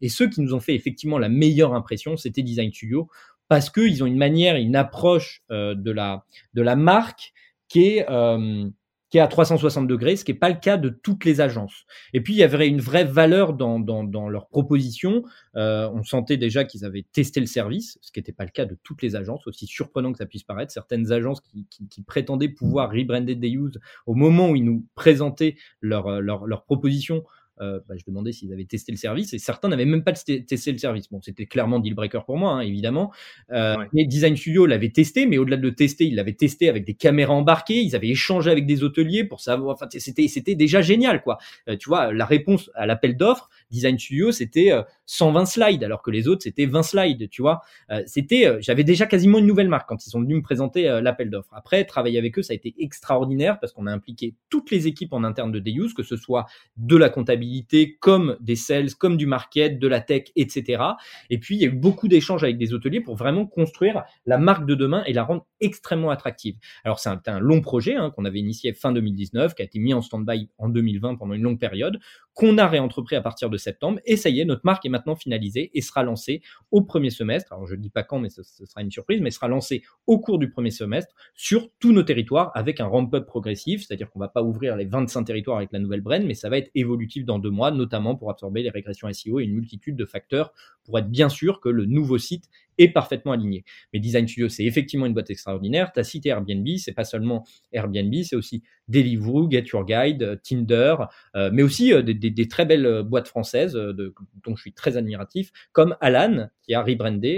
Et ceux qui nous ont fait effectivement la meilleure impression, c'était Design Studio, parce qu'ils ont une manière, une approche euh, de, la, de la marque qui est... Euh, qui est à 360 degrés, ce qui n'est pas le cas de toutes les agences. Et puis, il y avait une vraie valeur dans, dans, dans leur proposition. Euh, on sentait déjà qu'ils avaient testé le service, ce qui n'était pas le cas de toutes les agences, aussi surprenant que ça puisse paraître. Certaines agences qui, qui, qui prétendaient pouvoir rebrander des use au moment où ils nous présentaient leur, leur, leur proposition, euh, bah, je demandais s'ils avaient testé le service et certains n'avaient même pas testé le service. Bon, c'était clairement deal breaker pour moi, hein, évidemment. Euh, Mais Design Studio l'avait testé, mais au-delà de le tester, ils l'avaient testé avec des caméras embarquées. Ils avaient échangé avec des hôteliers pour savoir. Enfin, c'était c'était déjà génial, quoi. Euh, tu vois, la réponse à l'appel d'offres, Design Studio, c'était 120 slides, alors que les autres c'était 20 slides. Tu vois, c'était. J'avais déjà quasiment une nouvelle marque quand ils sont venus me présenter l'appel d'offres. Après, travailler avec eux, ça a été extraordinaire parce qu'on a impliqué toutes les équipes en interne de Deuse, que ce soit de la comptabilité comme des sales, comme du market, de la tech, etc. Et puis, il y a eu beaucoup d'échanges avec des hôteliers pour vraiment construire la marque de demain et la rendre extrêmement attractive. Alors, c'est un, long projet hein, qu'on avait initié fin 2019, qui a été mis en stand-by en 2020 pendant une longue période, qu'on a réentrepris à partir de septembre. Et ça y est, notre marque est maintenant finalisée et sera lancée au premier semestre. Alors, je ne dis pas quand, mais ce, sera une surprise, mais sera lancée au cours du premier semestre sur tous nos territoires avec un ramp-up progressif, c'est-à-dire qu'on va pas ouvrir les 25 territoires avec la nouvelle brand, mais ça va être évolutif dans deux mois, notamment pour absorber les régressions SEO et une multitude de facteurs pour être bien sûr que le nouveau site parfaitement aligné. Mais Design Studio, c'est effectivement une boîte extraordinaire. Tu as cité Airbnb, c'est pas seulement Airbnb, c'est aussi Deliveroo, Get Your Guide, euh, Tinder, euh, mais aussi euh, des, très belles boîtes françaises dont je suis très admiratif, comme Alan qui a rebrandé,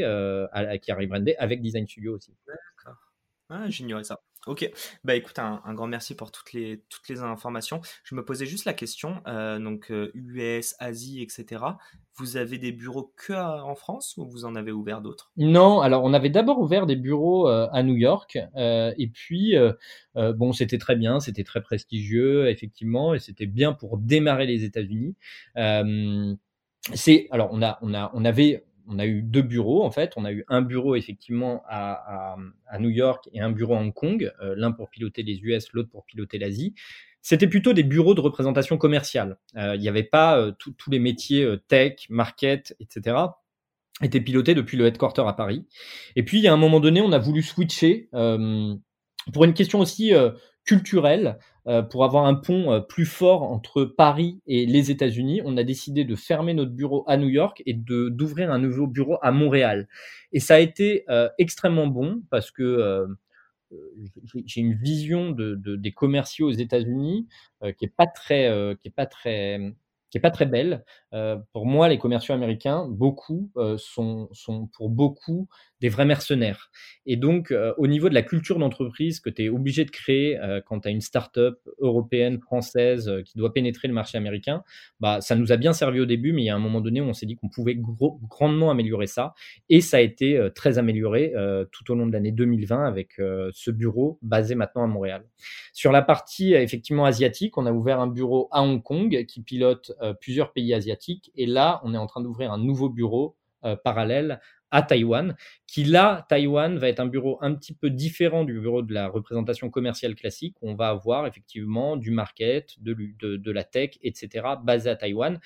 qui a rebrandé avec Design Studio aussi. D'accord. Ah, j'ignorais ça. Ok, bah écoute, un, grand merci pour toutes les, toutes les informations. Je me posais juste la question, euh, donc US, euh, Asie, etc. Vous avez des bureaux que en France ou vous en avez ouvert d'autres? Non, alors on avait d'abord ouvert des bureaux euh, à New York et puis bon, c'était très bien, c'était très prestigieux effectivement et c'était bien pour démarrer les États-Unis. c'est alors on a on a on avait on a eu deux bureaux en fait. On a eu un bureau effectivement à, New York et un bureau à Hong Kong, euh, l'un pour piloter les US, l'autre pour piloter l'Asie. c'était plutôt des bureaux de représentation commerciale. Il n'y avait pas tous les métiers tech, market, etc étaient pilotés depuis le headquarter à Paris. Et puis, à un moment donné, on a voulu switcher pour une question aussi culturelle, pour avoir un pont plus fort entre Paris et les États-Unis, on a décidé de fermer notre bureau à New York et de d'ouvrir un nouveau bureau à Montréal. Et ça a été extrêmement bon parce que j'ai une vision de, des commerciaux aux États-Unis qui est pas très, qui est pas très, qui est pas très belle. pour moi, les commerciaux américains, beaucoup sont, sont pour beaucoup des vrais mercenaires. Et donc, euh, au niveau de la culture d'entreprise que tu es obligé de créer euh, quand tu as une start-up européenne, française, euh, qui doit pénétrer le marché américain, bah, ça nous a bien servi au début, mais il y a un moment donné où on s'est dit qu'on pouvait grandement améliorer ça. Et ça a été très amélioré tout au long de l'année 2020 avec ce bureau basé maintenant à Montréal. Sur la partie effectivement asiatique, on a ouvert un bureau à Hong Kong qui pilote plusieurs pays asiatiques. Et là, on est en train d'ouvrir un nouveau bureau parallèle à Taïwan, qui là, Taïwan va être un bureau un petit peu différent du bureau de la représentation commerciale classique. On va avoir effectivement du market, de, de, de la tech, etc., basé à Taïwan.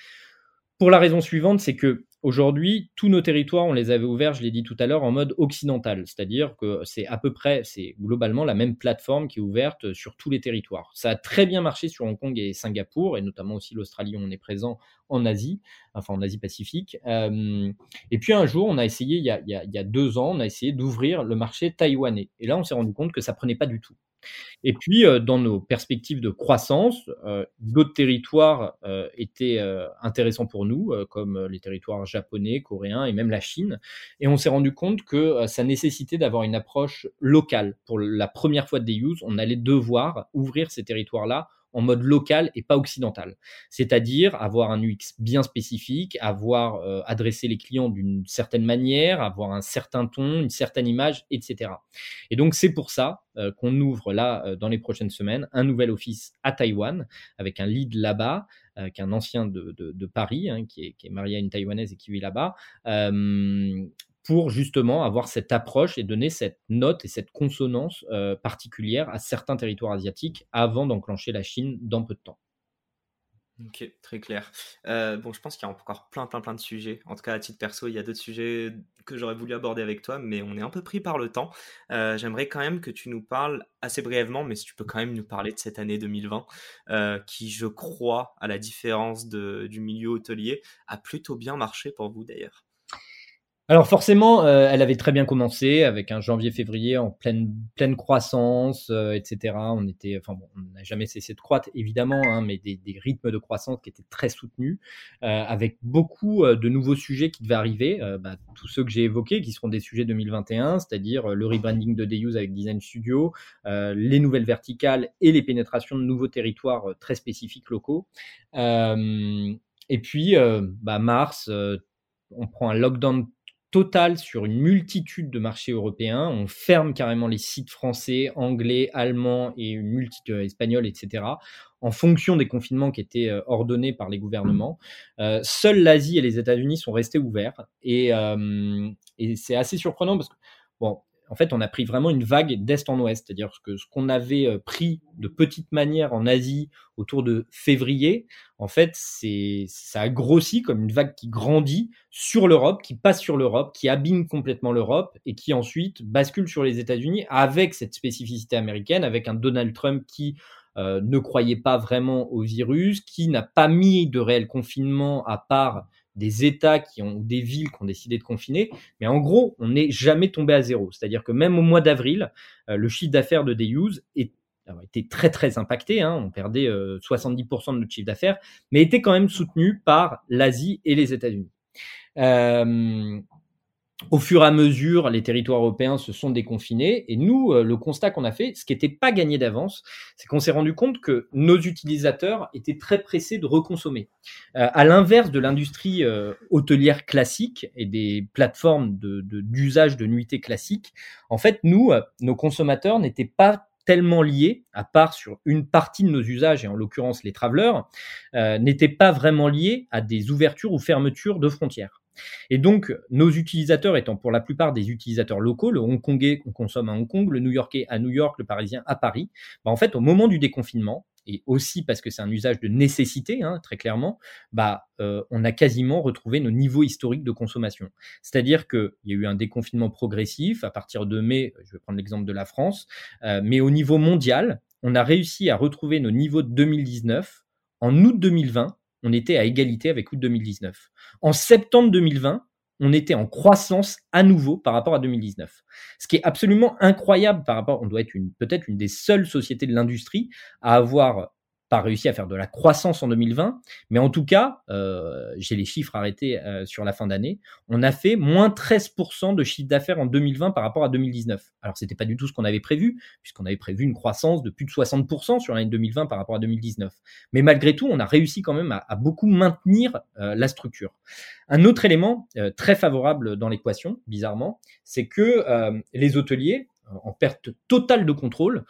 Pour la raison suivante, c'est que Aujourd'hui, tous nos territoires, on les avait ouverts, je l'ai dit tout à l'heure, en mode occidental, c'est-à-dire que c'est à peu près, c'est globalement la même plateforme qui est ouverte sur tous les territoires. Ça a très bien marché sur Hong Kong et Singapour, et notamment aussi l'Australie, on est présent en Asie, enfin en Asie-Pacifique. Euh, et puis un jour, on a essayé, il y a, il y a deux ans, on a essayé d'ouvrir le marché taïwanais. Et là, on s'est rendu compte que ça prenait pas du tout. Et puis, euh, dans nos perspectives de croissance, euh, d'autres territoires euh, étaient intéressants pour nous, comme les territoires japonais, coréens et même la Chine. Et on s'est rendu compte que ça nécessitait d'avoir une approche locale. Pour la première fois de des use, on allait devoir ouvrir ces territoires-là en mode local et pas occidental. C'est-à-dire avoir un UX bien spécifique, avoir euh, adressé les clients d'une certaine manière, avoir un certain ton, une certaine image, etc. Et donc c'est pour ça euh, qu'on ouvre là, euh, dans les prochaines semaines, un nouvel office à Taïwan, avec un lead là-bas, avec un ancien de, Paris, hein, qui, est, qui, est, marié à une Taïwanaise et qui vit là-bas, pour justement avoir cette approche et donner cette note et cette consonance euh, particulière à certains territoires asiatiques avant d'enclencher la Chine dans peu de temps. Ok, très clair. Euh, bon, je pense qu'il y a encore plein, plein, plein de sujets. En tout cas, à titre perso, il y a d'autres sujets que j'aurais voulu aborder avec toi, mais on est un peu pris par le temps. Euh, j'aimerais quand même que tu nous parles assez brièvement, mais si tu peux quand même nous parler de cette année 2020, qui, je crois, à la différence du milieu hôtelier, a plutôt bien marché pour vous d'ailleurs. Alors forcément, euh, elle avait très bien commencé avec un janvier-février en pleine pleine croissance, euh, etc. On était, enfin bon, on n'a jamais cessé de croître évidemment, hein, mais des, des, rythmes de croissance qui étaient très soutenus, euh, avec beaucoup de nouveaux sujets qui devaient arriver. Bah, tous ceux que j'ai évoqués, qui seront des sujets 2021, c'est-à-dire le rebranding de Deuse avec Design Studio, les nouvelles verticales et les pénétrations de nouveaux territoires très spécifiques locaux. et puis, bah, mars, on prend un lockdown total sur une multitude de marchés européens. On ferme carrément les sites français, anglais, allemands et une multitude euh, espagnole, etc. En fonction des confinements qui étaient euh, ordonnés par les gouvernements, euh, seuls l'Asie et les États-Unis sont restés ouverts. Et, et c'est assez surprenant parce que bon, en fait, on a pris vraiment une vague d'est en ouest, c'est-à-dire que ce qu'on avait euh, pris de petite manière en Asie autour de février, en fait, c'est ça a grossi comme une vague qui grandit sur l'Europe, qui passe sur l'Europe, qui abîme complètement l'Europe et qui ensuite bascule sur les États-Unis avec cette spécificité américaine, avec un Donald Trump qui euh, ne croyait pas vraiment au virus, qui n'a pas mis de réel confinement à part des États qui ont, ou des villes qui ont décidé de confiner. Mais en gros, on n'est jamais tombé à zéro. C'est-à-dire que même au mois d'avril, euh, le chiffre d'affaires de Deuse est été très très impacté, hein. on perdait 70% euh, de notre chiffre d'affaires, mais était quand même soutenu par l'Asie et les États-Unis. Euh, au fur et à mesure, les territoires européens se sont déconfinés. Et nous, euh, le constat qu'on a fait, ce qui n'était pas gagné d'avance, c'est qu'on s'est rendu compte que nos utilisateurs étaient très pressés de reconsommer. Euh, à l'inverse de l'industrie euh, hôtelière classique et des plateformes d'usage de, de nuitée classique, en fait, nous, nos consommateurs n'étaient pas tellement liés, à part sur une partie de nos usages, et en l'occurrence les travelers, n'étaient pas vraiment liés à des ouvertures ou fermetures de frontières. Et donc, nos utilisateurs étant pour la plupart des utilisateurs locaux, le Hongkongais qu'on consomme à Hong Kong, le New Yorkais à New York, le Parisien à Paris, bah en fait, au moment du déconfinement, et aussi parce que c'est un usage de nécessité, hein, très clairement, bah, euh, on a quasiment retrouvé nos niveaux historiques de consommation. C'est-à-dire qu'il y a eu un déconfinement progressif à partir de mai, je vais prendre l'exemple de la France, euh, mais au niveau mondial, on a réussi à retrouver nos niveaux de 2019. En août 2020, on était à égalité avec août 2019. En septembre 2020, on était en croissance à nouveau par rapport à 2019. Ce qui est absolument incroyable par rapport, on doit être peut-être une des seules sociétés de l'industrie à avoir pas réussi à faire de la croissance en 2020, mais en tout cas, euh, j'ai les chiffres arrêtés euh, sur la fin d'année, on a fait moins 13% de chiffre d'affaires en 2020 par rapport à 2019. Alors, c'était pas du tout ce qu'on avait prévu, puisqu'on avait prévu une croissance de plus de 60% sur l'année 2020 par rapport à 2019. Mais malgré tout, on a réussi quand même à, beaucoup maintenir euh, la structure. Un autre élément très favorable dans l'équation, bizarrement, c'est que les hôteliers, en perte totale de contrôle,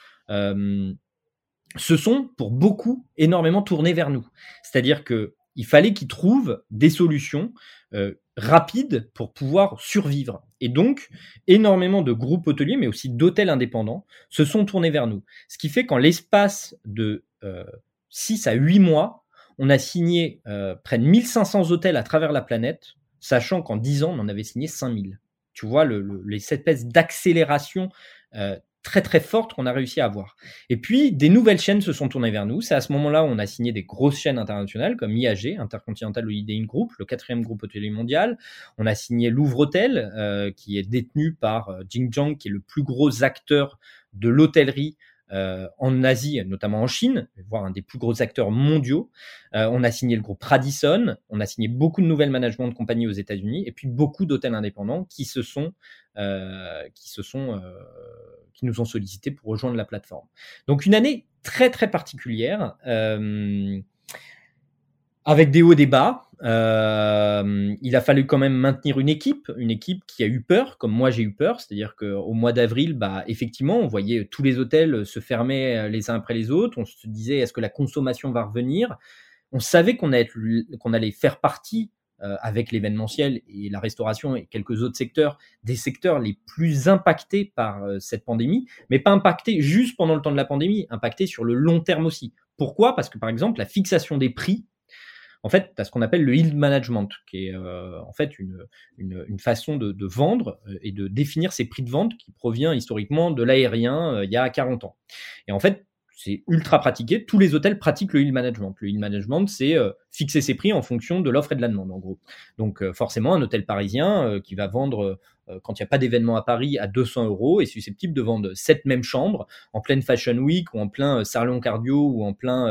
se sont pour beaucoup énormément tournés vers nous. C'est-à-dire que il fallait qu'ils trouvent des solutions euh, rapides pour pouvoir survivre. Et donc, énormément de groupes hôteliers, mais aussi d'hôtels indépendants, se sont tournés vers nous. Ce qui fait qu'en l'espace de 6 euh, à 8 mois, on a signé euh, près de 1500 hôtels à travers la planète, sachant qu'en 10 ans, on en avait signé 5000. Tu vois, le, les, cette espèce d'accélération très très forte qu'on a réussi à avoir. Et puis, des nouvelles chaînes se sont tournées vers nous. C'est à ce moment-là où on a signé des grosses chaînes internationales comme IAG, Intercontinental Holiday Inn Group, le quatrième groupe hôtelier mondial. On a signé Louvre Hôtel, euh, qui est détenu par euh, Jingjiang, qui est le plus gros acteur de l'hôtellerie euh, en Asie, notamment en Chine, voire un des plus gros acteurs mondiaux. Euh, on a signé le groupe Radisson, on a signé beaucoup de nouvelles managements de compagnies aux États-Unis, et puis beaucoup d'hôtels indépendants qui se sont, euh, qui se sont, qui nous ont sollicité pour rejoindre la plateforme. Donc une année très très particulière, avec des hauts des bas. Euh, il a fallu quand même maintenir une équipe, une équipe qui a eu peur, comme moi j'ai eu peur, c'est-à-dire qu'au mois d'avril, bah, effectivement, on voyait tous les hôtels se fermer les uns après les autres, on se disait est-ce que la consommation va revenir? On savait qu'on allait, faire partie euh, avec l'événementiel et la restauration et quelques autres secteurs, des secteurs les plus impactés par euh, cette pandémie, mais pas impactés juste pendant le temps de la pandémie, impactés sur le long terme aussi. Pourquoi? Parce que par exemple, la fixation des prix en fait, tu as ce qu'on appelle le yield management, qui est euh, en fait une, une, façon de, vendre euh, et de définir ses prix de vente qui provient historiquement de l'aérien euh, il y a 40 ans. Et en fait, c'est ultra pratiqué. Tous les hôtels pratiquent le yield management. Le yield management, c'est fixer ses prix en fonction de l'offre et de la demande, en gros. Donc, forcément, un hôtel parisien qui va vendre euh, quand il n'y a pas d'événement à Paris, à 200 euros, est susceptible de vendre cette même chambre en pleine Fashion Week ou en plein euh, Salon Cardio ou en plein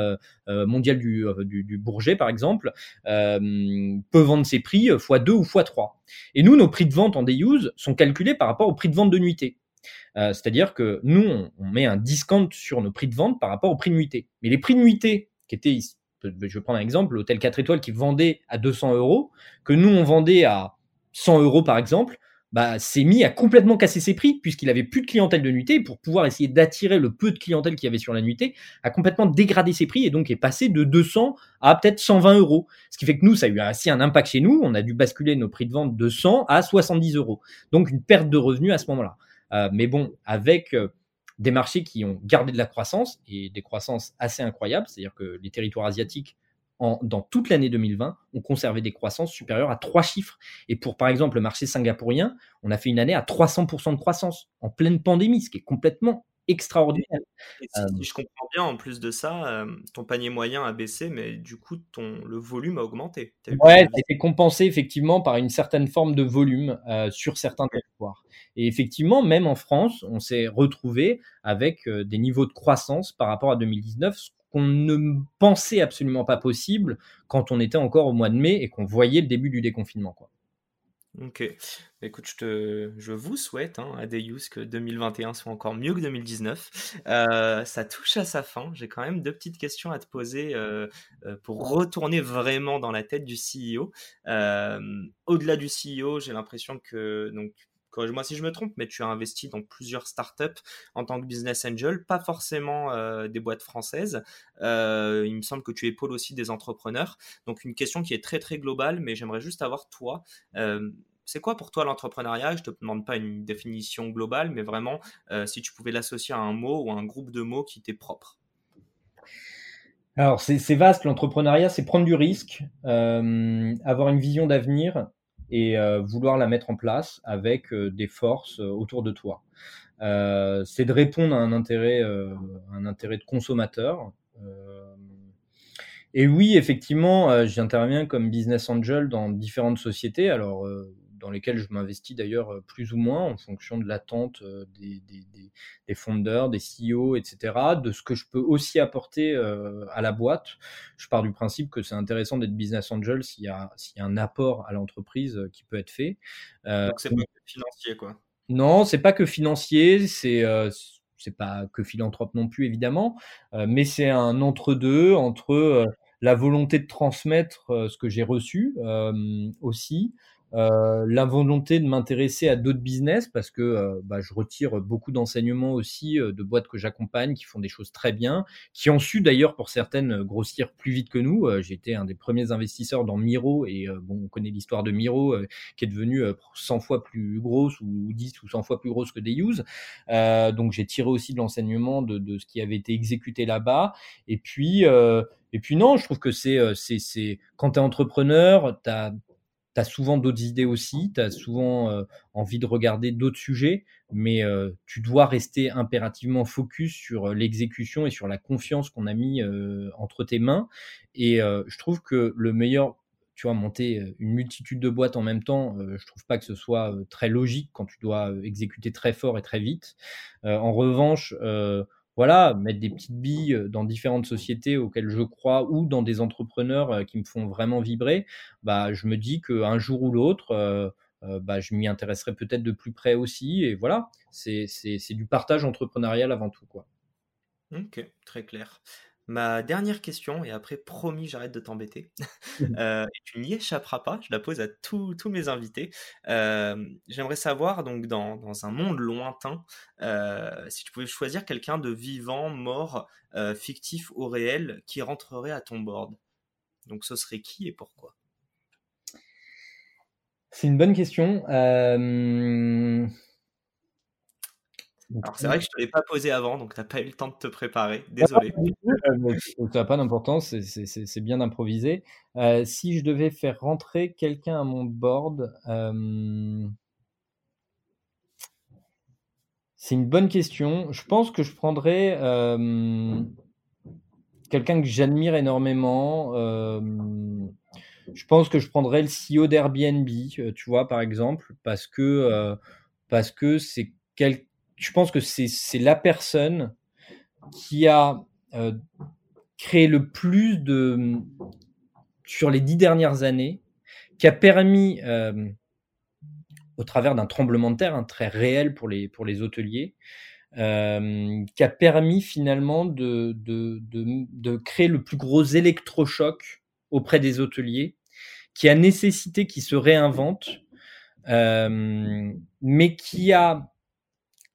euh, Mondial du, du, Bourget, par exemple, peut vendre ses prix x2 ou x3. Et nous, nos prix de vente en day use sont calculés par rapport au prix de vente de nuitée. C'est-à-dire que nous, on, met un discount sur nos prix de vente par rapport au prix de nuitée. Mais les prix de nuitée, qui étaient, je vais prendre un exemple, l'hôtel 4 étoiles qui vendait à 200 euros, que nous, on vendait à 100 euros par exemple, bah, s'est mis à complètement casser ses prix puisqu'il avait plus de clientèle de nuitée pour pouvoir essayer d'attirer le peu de clientèle qu'il y avait sur la nuitée, a complètement dégradé ses prix et donc est passé de 200 à peut-être 120 euros. Ce qui fait que nous, ça a eu aussi un impact chez nous. On a dû basculer nos prix de vente de 100 à 70 euros. Donc une perte de revenus à ce moment-là. Euh, mais bon, avec euh, des marchés qui ont gardé de la croissance et des croissances assez incroyables, c'est-à-dire que les territoires asiatiques dans toute l'année 2020, on conservait des croissances supérieures à trois chiffres. Et pour, par exemple, le marché singapourien, on a fait une année à 300% de croissance en pleine pandémie, ce qui est complètement extraordinaire. si, euh, je comprends bien, en plus de ça, euh, ton panier moyen a baissé, mais du coup, ton, le volume a augmenté. Ouais, ça a été compensé effectivement par une certaine forme de volume euh, sur certains territoires. Et effectivement, même en France, on s'est retrouvé avec des niveaux de croissance par rapport à 2019, qu'on ne pensait absolument pas possible quand on était encore au mois de mai et qu'on voyait le début du déconfinement. Quoi. Ok. Écoute, je, vous souhaite hein, à que 2021 soit encore mieux que 2019. Euh, ça touche à sa fin. J'ai quand même deux petites questions à te poser euh, euh, pour retourner vraiment dans la tête du CEO. Au-delà du CEO, j'ai l'impression que donc, corrige-moi si je me trompe, mais tu as investi dans plusieurs startups en tant que business angel, pas forcément des boîtes françaises. Il me semble que tu épaules aussi des entrepreneurs. Donc une question qui est très très globale, mais j'aimerais juste avoir toi. C'est quoi pour toi l'entrepreneuriat? Je te demande pas une définition globale, mais vraiment si tu pouvais l'associer à un mot ou un groupe de mots qui t'est propre. Alors, c'est vaste, l'entrepreneuriat, c'est prendre du risque, euh, avoir une vision d'avenir et euh, vouloir la mettre en place avec euh, des forces autour de toi. c'est de répondre à un intérêt, un intérêt de consommateur. et oui, effectivement, j'interviens comme business angel dans différentes sociétés. Alors, dans lesquels je m'investis d'ailleurs euh, plus ou moins en fonction de l'attente euh, des, des, des, des, fondeurs, des CEO, etc., de ce que je peux aussi apporter euh, à la boîte. Je pars du principe que c'est intéressant d'être business angel s'il y, a, s'il y a un apport à l'entreprise qui peut être fait. Donc c'est pas que financier, quoi. Non, c'est pas que financier, c'est c'est pas que philanthrope non plus évidemment, mais c'est un entre-deux entre la volonté de transmettre ce que j'ai reçu aussi, euh, la volonté de m'intéresser à d'autres business parce que euh, bah, je retire beaucoup d'enseignements aussi euh, de boîtes que j'accompagne qui font des choses très bien, qui ont su d'ailleurs pour certaines grossir plus vite que nous. J'ai été un des premiers investisseurs dans Miro et bon, on connaît l'histoire de Miro qui est devenue 100 fois plus grosse ou 10 ou 100 fois plus grosse que des use. donc j'ai tiré aussi de l'enseignement de, de, ce qui avait été exécuté là-bas. Et puis et puis non, je trouve que c'est c'est quand tu es entrepreneur, tu as tu souvent d'autres idées aussi, tu as souvent euh, envie de regarder d'autres sujets, mais euh, tu dois rester impérativement focus sur euh, l'exécution et sur la confiance qu'on a mis entre tes mains. Et je trouve que le meilleur, tu vois, monter une multitude de boîtes en même temps, je trouve pas que ce soit très logique quand tu dois exécuter très fort et très vite. en revanche, voilà, mettre des petites billes euh, dans différentes sociétés auxquelles je crois ou dans des entrepreneurs euh, qui me font vraiment vibrer, bah, je me dis qu'un jour ou l'autre, euh, bah, je m'y intéresserai peut-être de plus près aussi. Et voilà, c'est du partage entrepreneurial avant tout. Quoi. Ok, très clair. Ma dernière question, et après, promis, j'arrête de t'embêter. *laughs* Euh, tu n'y échapperas pas, je la pose à tous mes invités. Euh, J'aimerais savoir, donc, dans, dans, un monde lointain, euh, si tu pouvais choisir quelqu'un de vivant, mort, euh, fictif ou réel, qui rentrerait à ton board. Donc, ce serait qui et pourquoi? C'est une bonne question. Alors c'est vrai que je ne te l'ai pas posé avant, donc tu n'as pas eu le temps de te préparer. Désolé. Ça n'a pas d'importance, c'est bien d'improviser. Euh, si je devais faire rentrer quelqu'un à mon board, euh, c'est une bonne question. Je pense que je prendrais euh, quelqu'un que j'admire énormément. je pense que je prendrais le CEO d'Airbnb, tu vois, par exemple, parce que parce que c'est quelqu'un je pense que c'est la personne qui a euh, créé le plus de sur les dix dernières années, qui a permis, euh, au travers d'un tremblement de terre hein, très réel pour les, pour les hôteliers, euh, qui a permis finalement de, de, de, de, créer le plus gros électrochoc auprès des hôteliers, qui a nécessité qu'ils se réinventent, mais qui a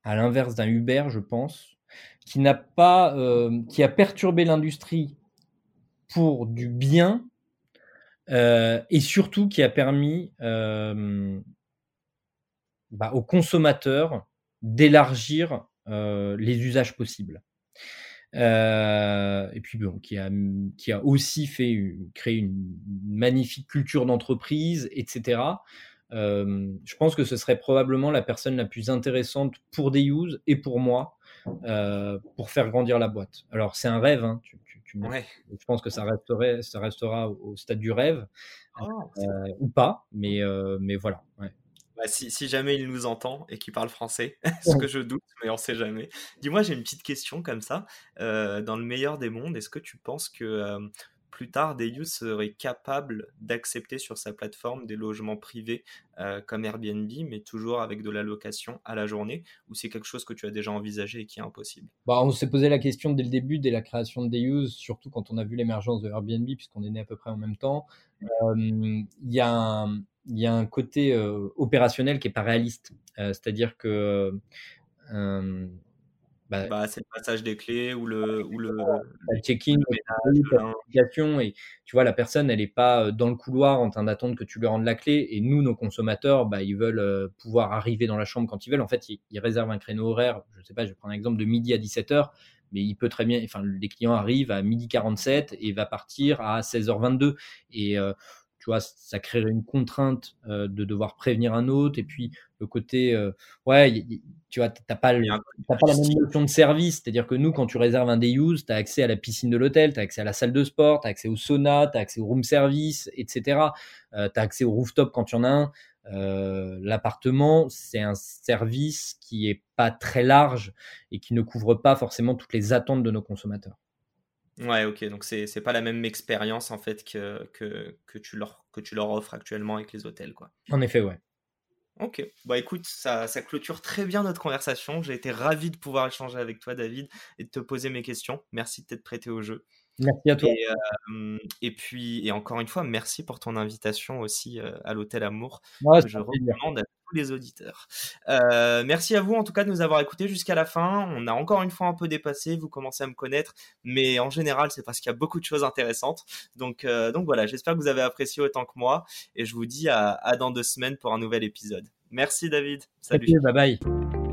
à l'inverse d'un Uber, je pense, qui n'a pas, euh, qui a perturbé l'industrie pour du bien euh, et surtout qui a permis euh, bah, aux consommateurs d'élargir les usages possibles. et puis bon, qui a, qui a aussi fait créer une magnifique culture d'entreprise, etc. Je pense que ce serait probablement la personne la plus intéressante pour des use et pour moi pour faire grandir la boîte. Alors c'est un rêve, hein, tu, je pense que ça, resterait, ça restera au stade du rêve ah, euh, ou pas, mais, mais voilà. Bah, si, si, jamais il nous entend et qu'il parle français, *laughs* *laughs* ce que je doute, mais on sait jamais. Dis-moi, j'ai une petite question comme ça. dans le meilleur des mondes, est-ce que tu penses que plus tard, Deus serait capable d'accepter sur sa plateforme des logements privés euh, comme Airbnb, mais toujours avec de la location à la journée, ou c'est quelque chose que tu as déjà envisagé et qui est impossible? Bah, On s'est posé la question dès le début, dès la création de Deus, surtout quand on a vu l'émergence de Airbnb, puisqu'on est né à peu près en même temps. Euh, il y, a un côté euh, opérationnel qui n'est pas réaliste. C'est-à-dire que bah, bah, c'est le passage des clés ou le, ou le, check-in, et tu vois, la personne, elle n'est pas dans le couloir en train d'attendre que tu lui rendes la clé. Et nous, nos consommateurs, bah, ils veulent pouvoir arriver dans la chambre quand ils veulent. En fait, ils, réservent un créneau horaire. Je sais pas, je vais prendre un exemple de midi à 17h. mais il peut très bien, enfin, les clients arrivent à midi 47 et va partir à 16h22. Et tu vois, ça créerait une contrainte de devoir prévenir un autre. Et puis, le côté, ouais, tu vois, t'as pas, le, pas la même notion de service. C'est-à-dire que nous, quand tu réserves un day use, tu as accès à la piscine de l'hôtel, tu as accès à la salle de sport, tu as accès au sauna, tu as accès au room service, etc. tu as accès au rooftop quand il y en a un. L'appartement, c'est un service qui est pas très large et qui ne couvre pas forcément toutes les attentes de nos consommateurs. Ouais, ok, donc c'est c'est pas la même expérience en fait que, que, que, tu leur, que tu leur offres actuellement avec les hôtels, quoi. En effet, ouais. Ok, bah écoute, ça, ça clôture très bien notre conversation. J'ai été ravi de pouvoir échanger avec toi, David, et de te poser mes questions. Merci de t'être prêté au jeu. Merci à toi. Et, puis, et encore une fois, merci pour ton invitation aussi à l'Hôtel Amour. je recommande à les auditeurs. merci à vous en tout cas de nous avoir écoutés jusqu'à la fin. On a encore une fois un peu dépassé, vous commencez à me connaître, mais en général, c'est parce qu'il y a beaucoup de choses intéressantes. Donc, donc voilà, j'espère que vous avez apprécié autant que moi. Et je vous dis à, à dans deux semaines pour un nouvel épisode. Merci David. Salut. bye bye.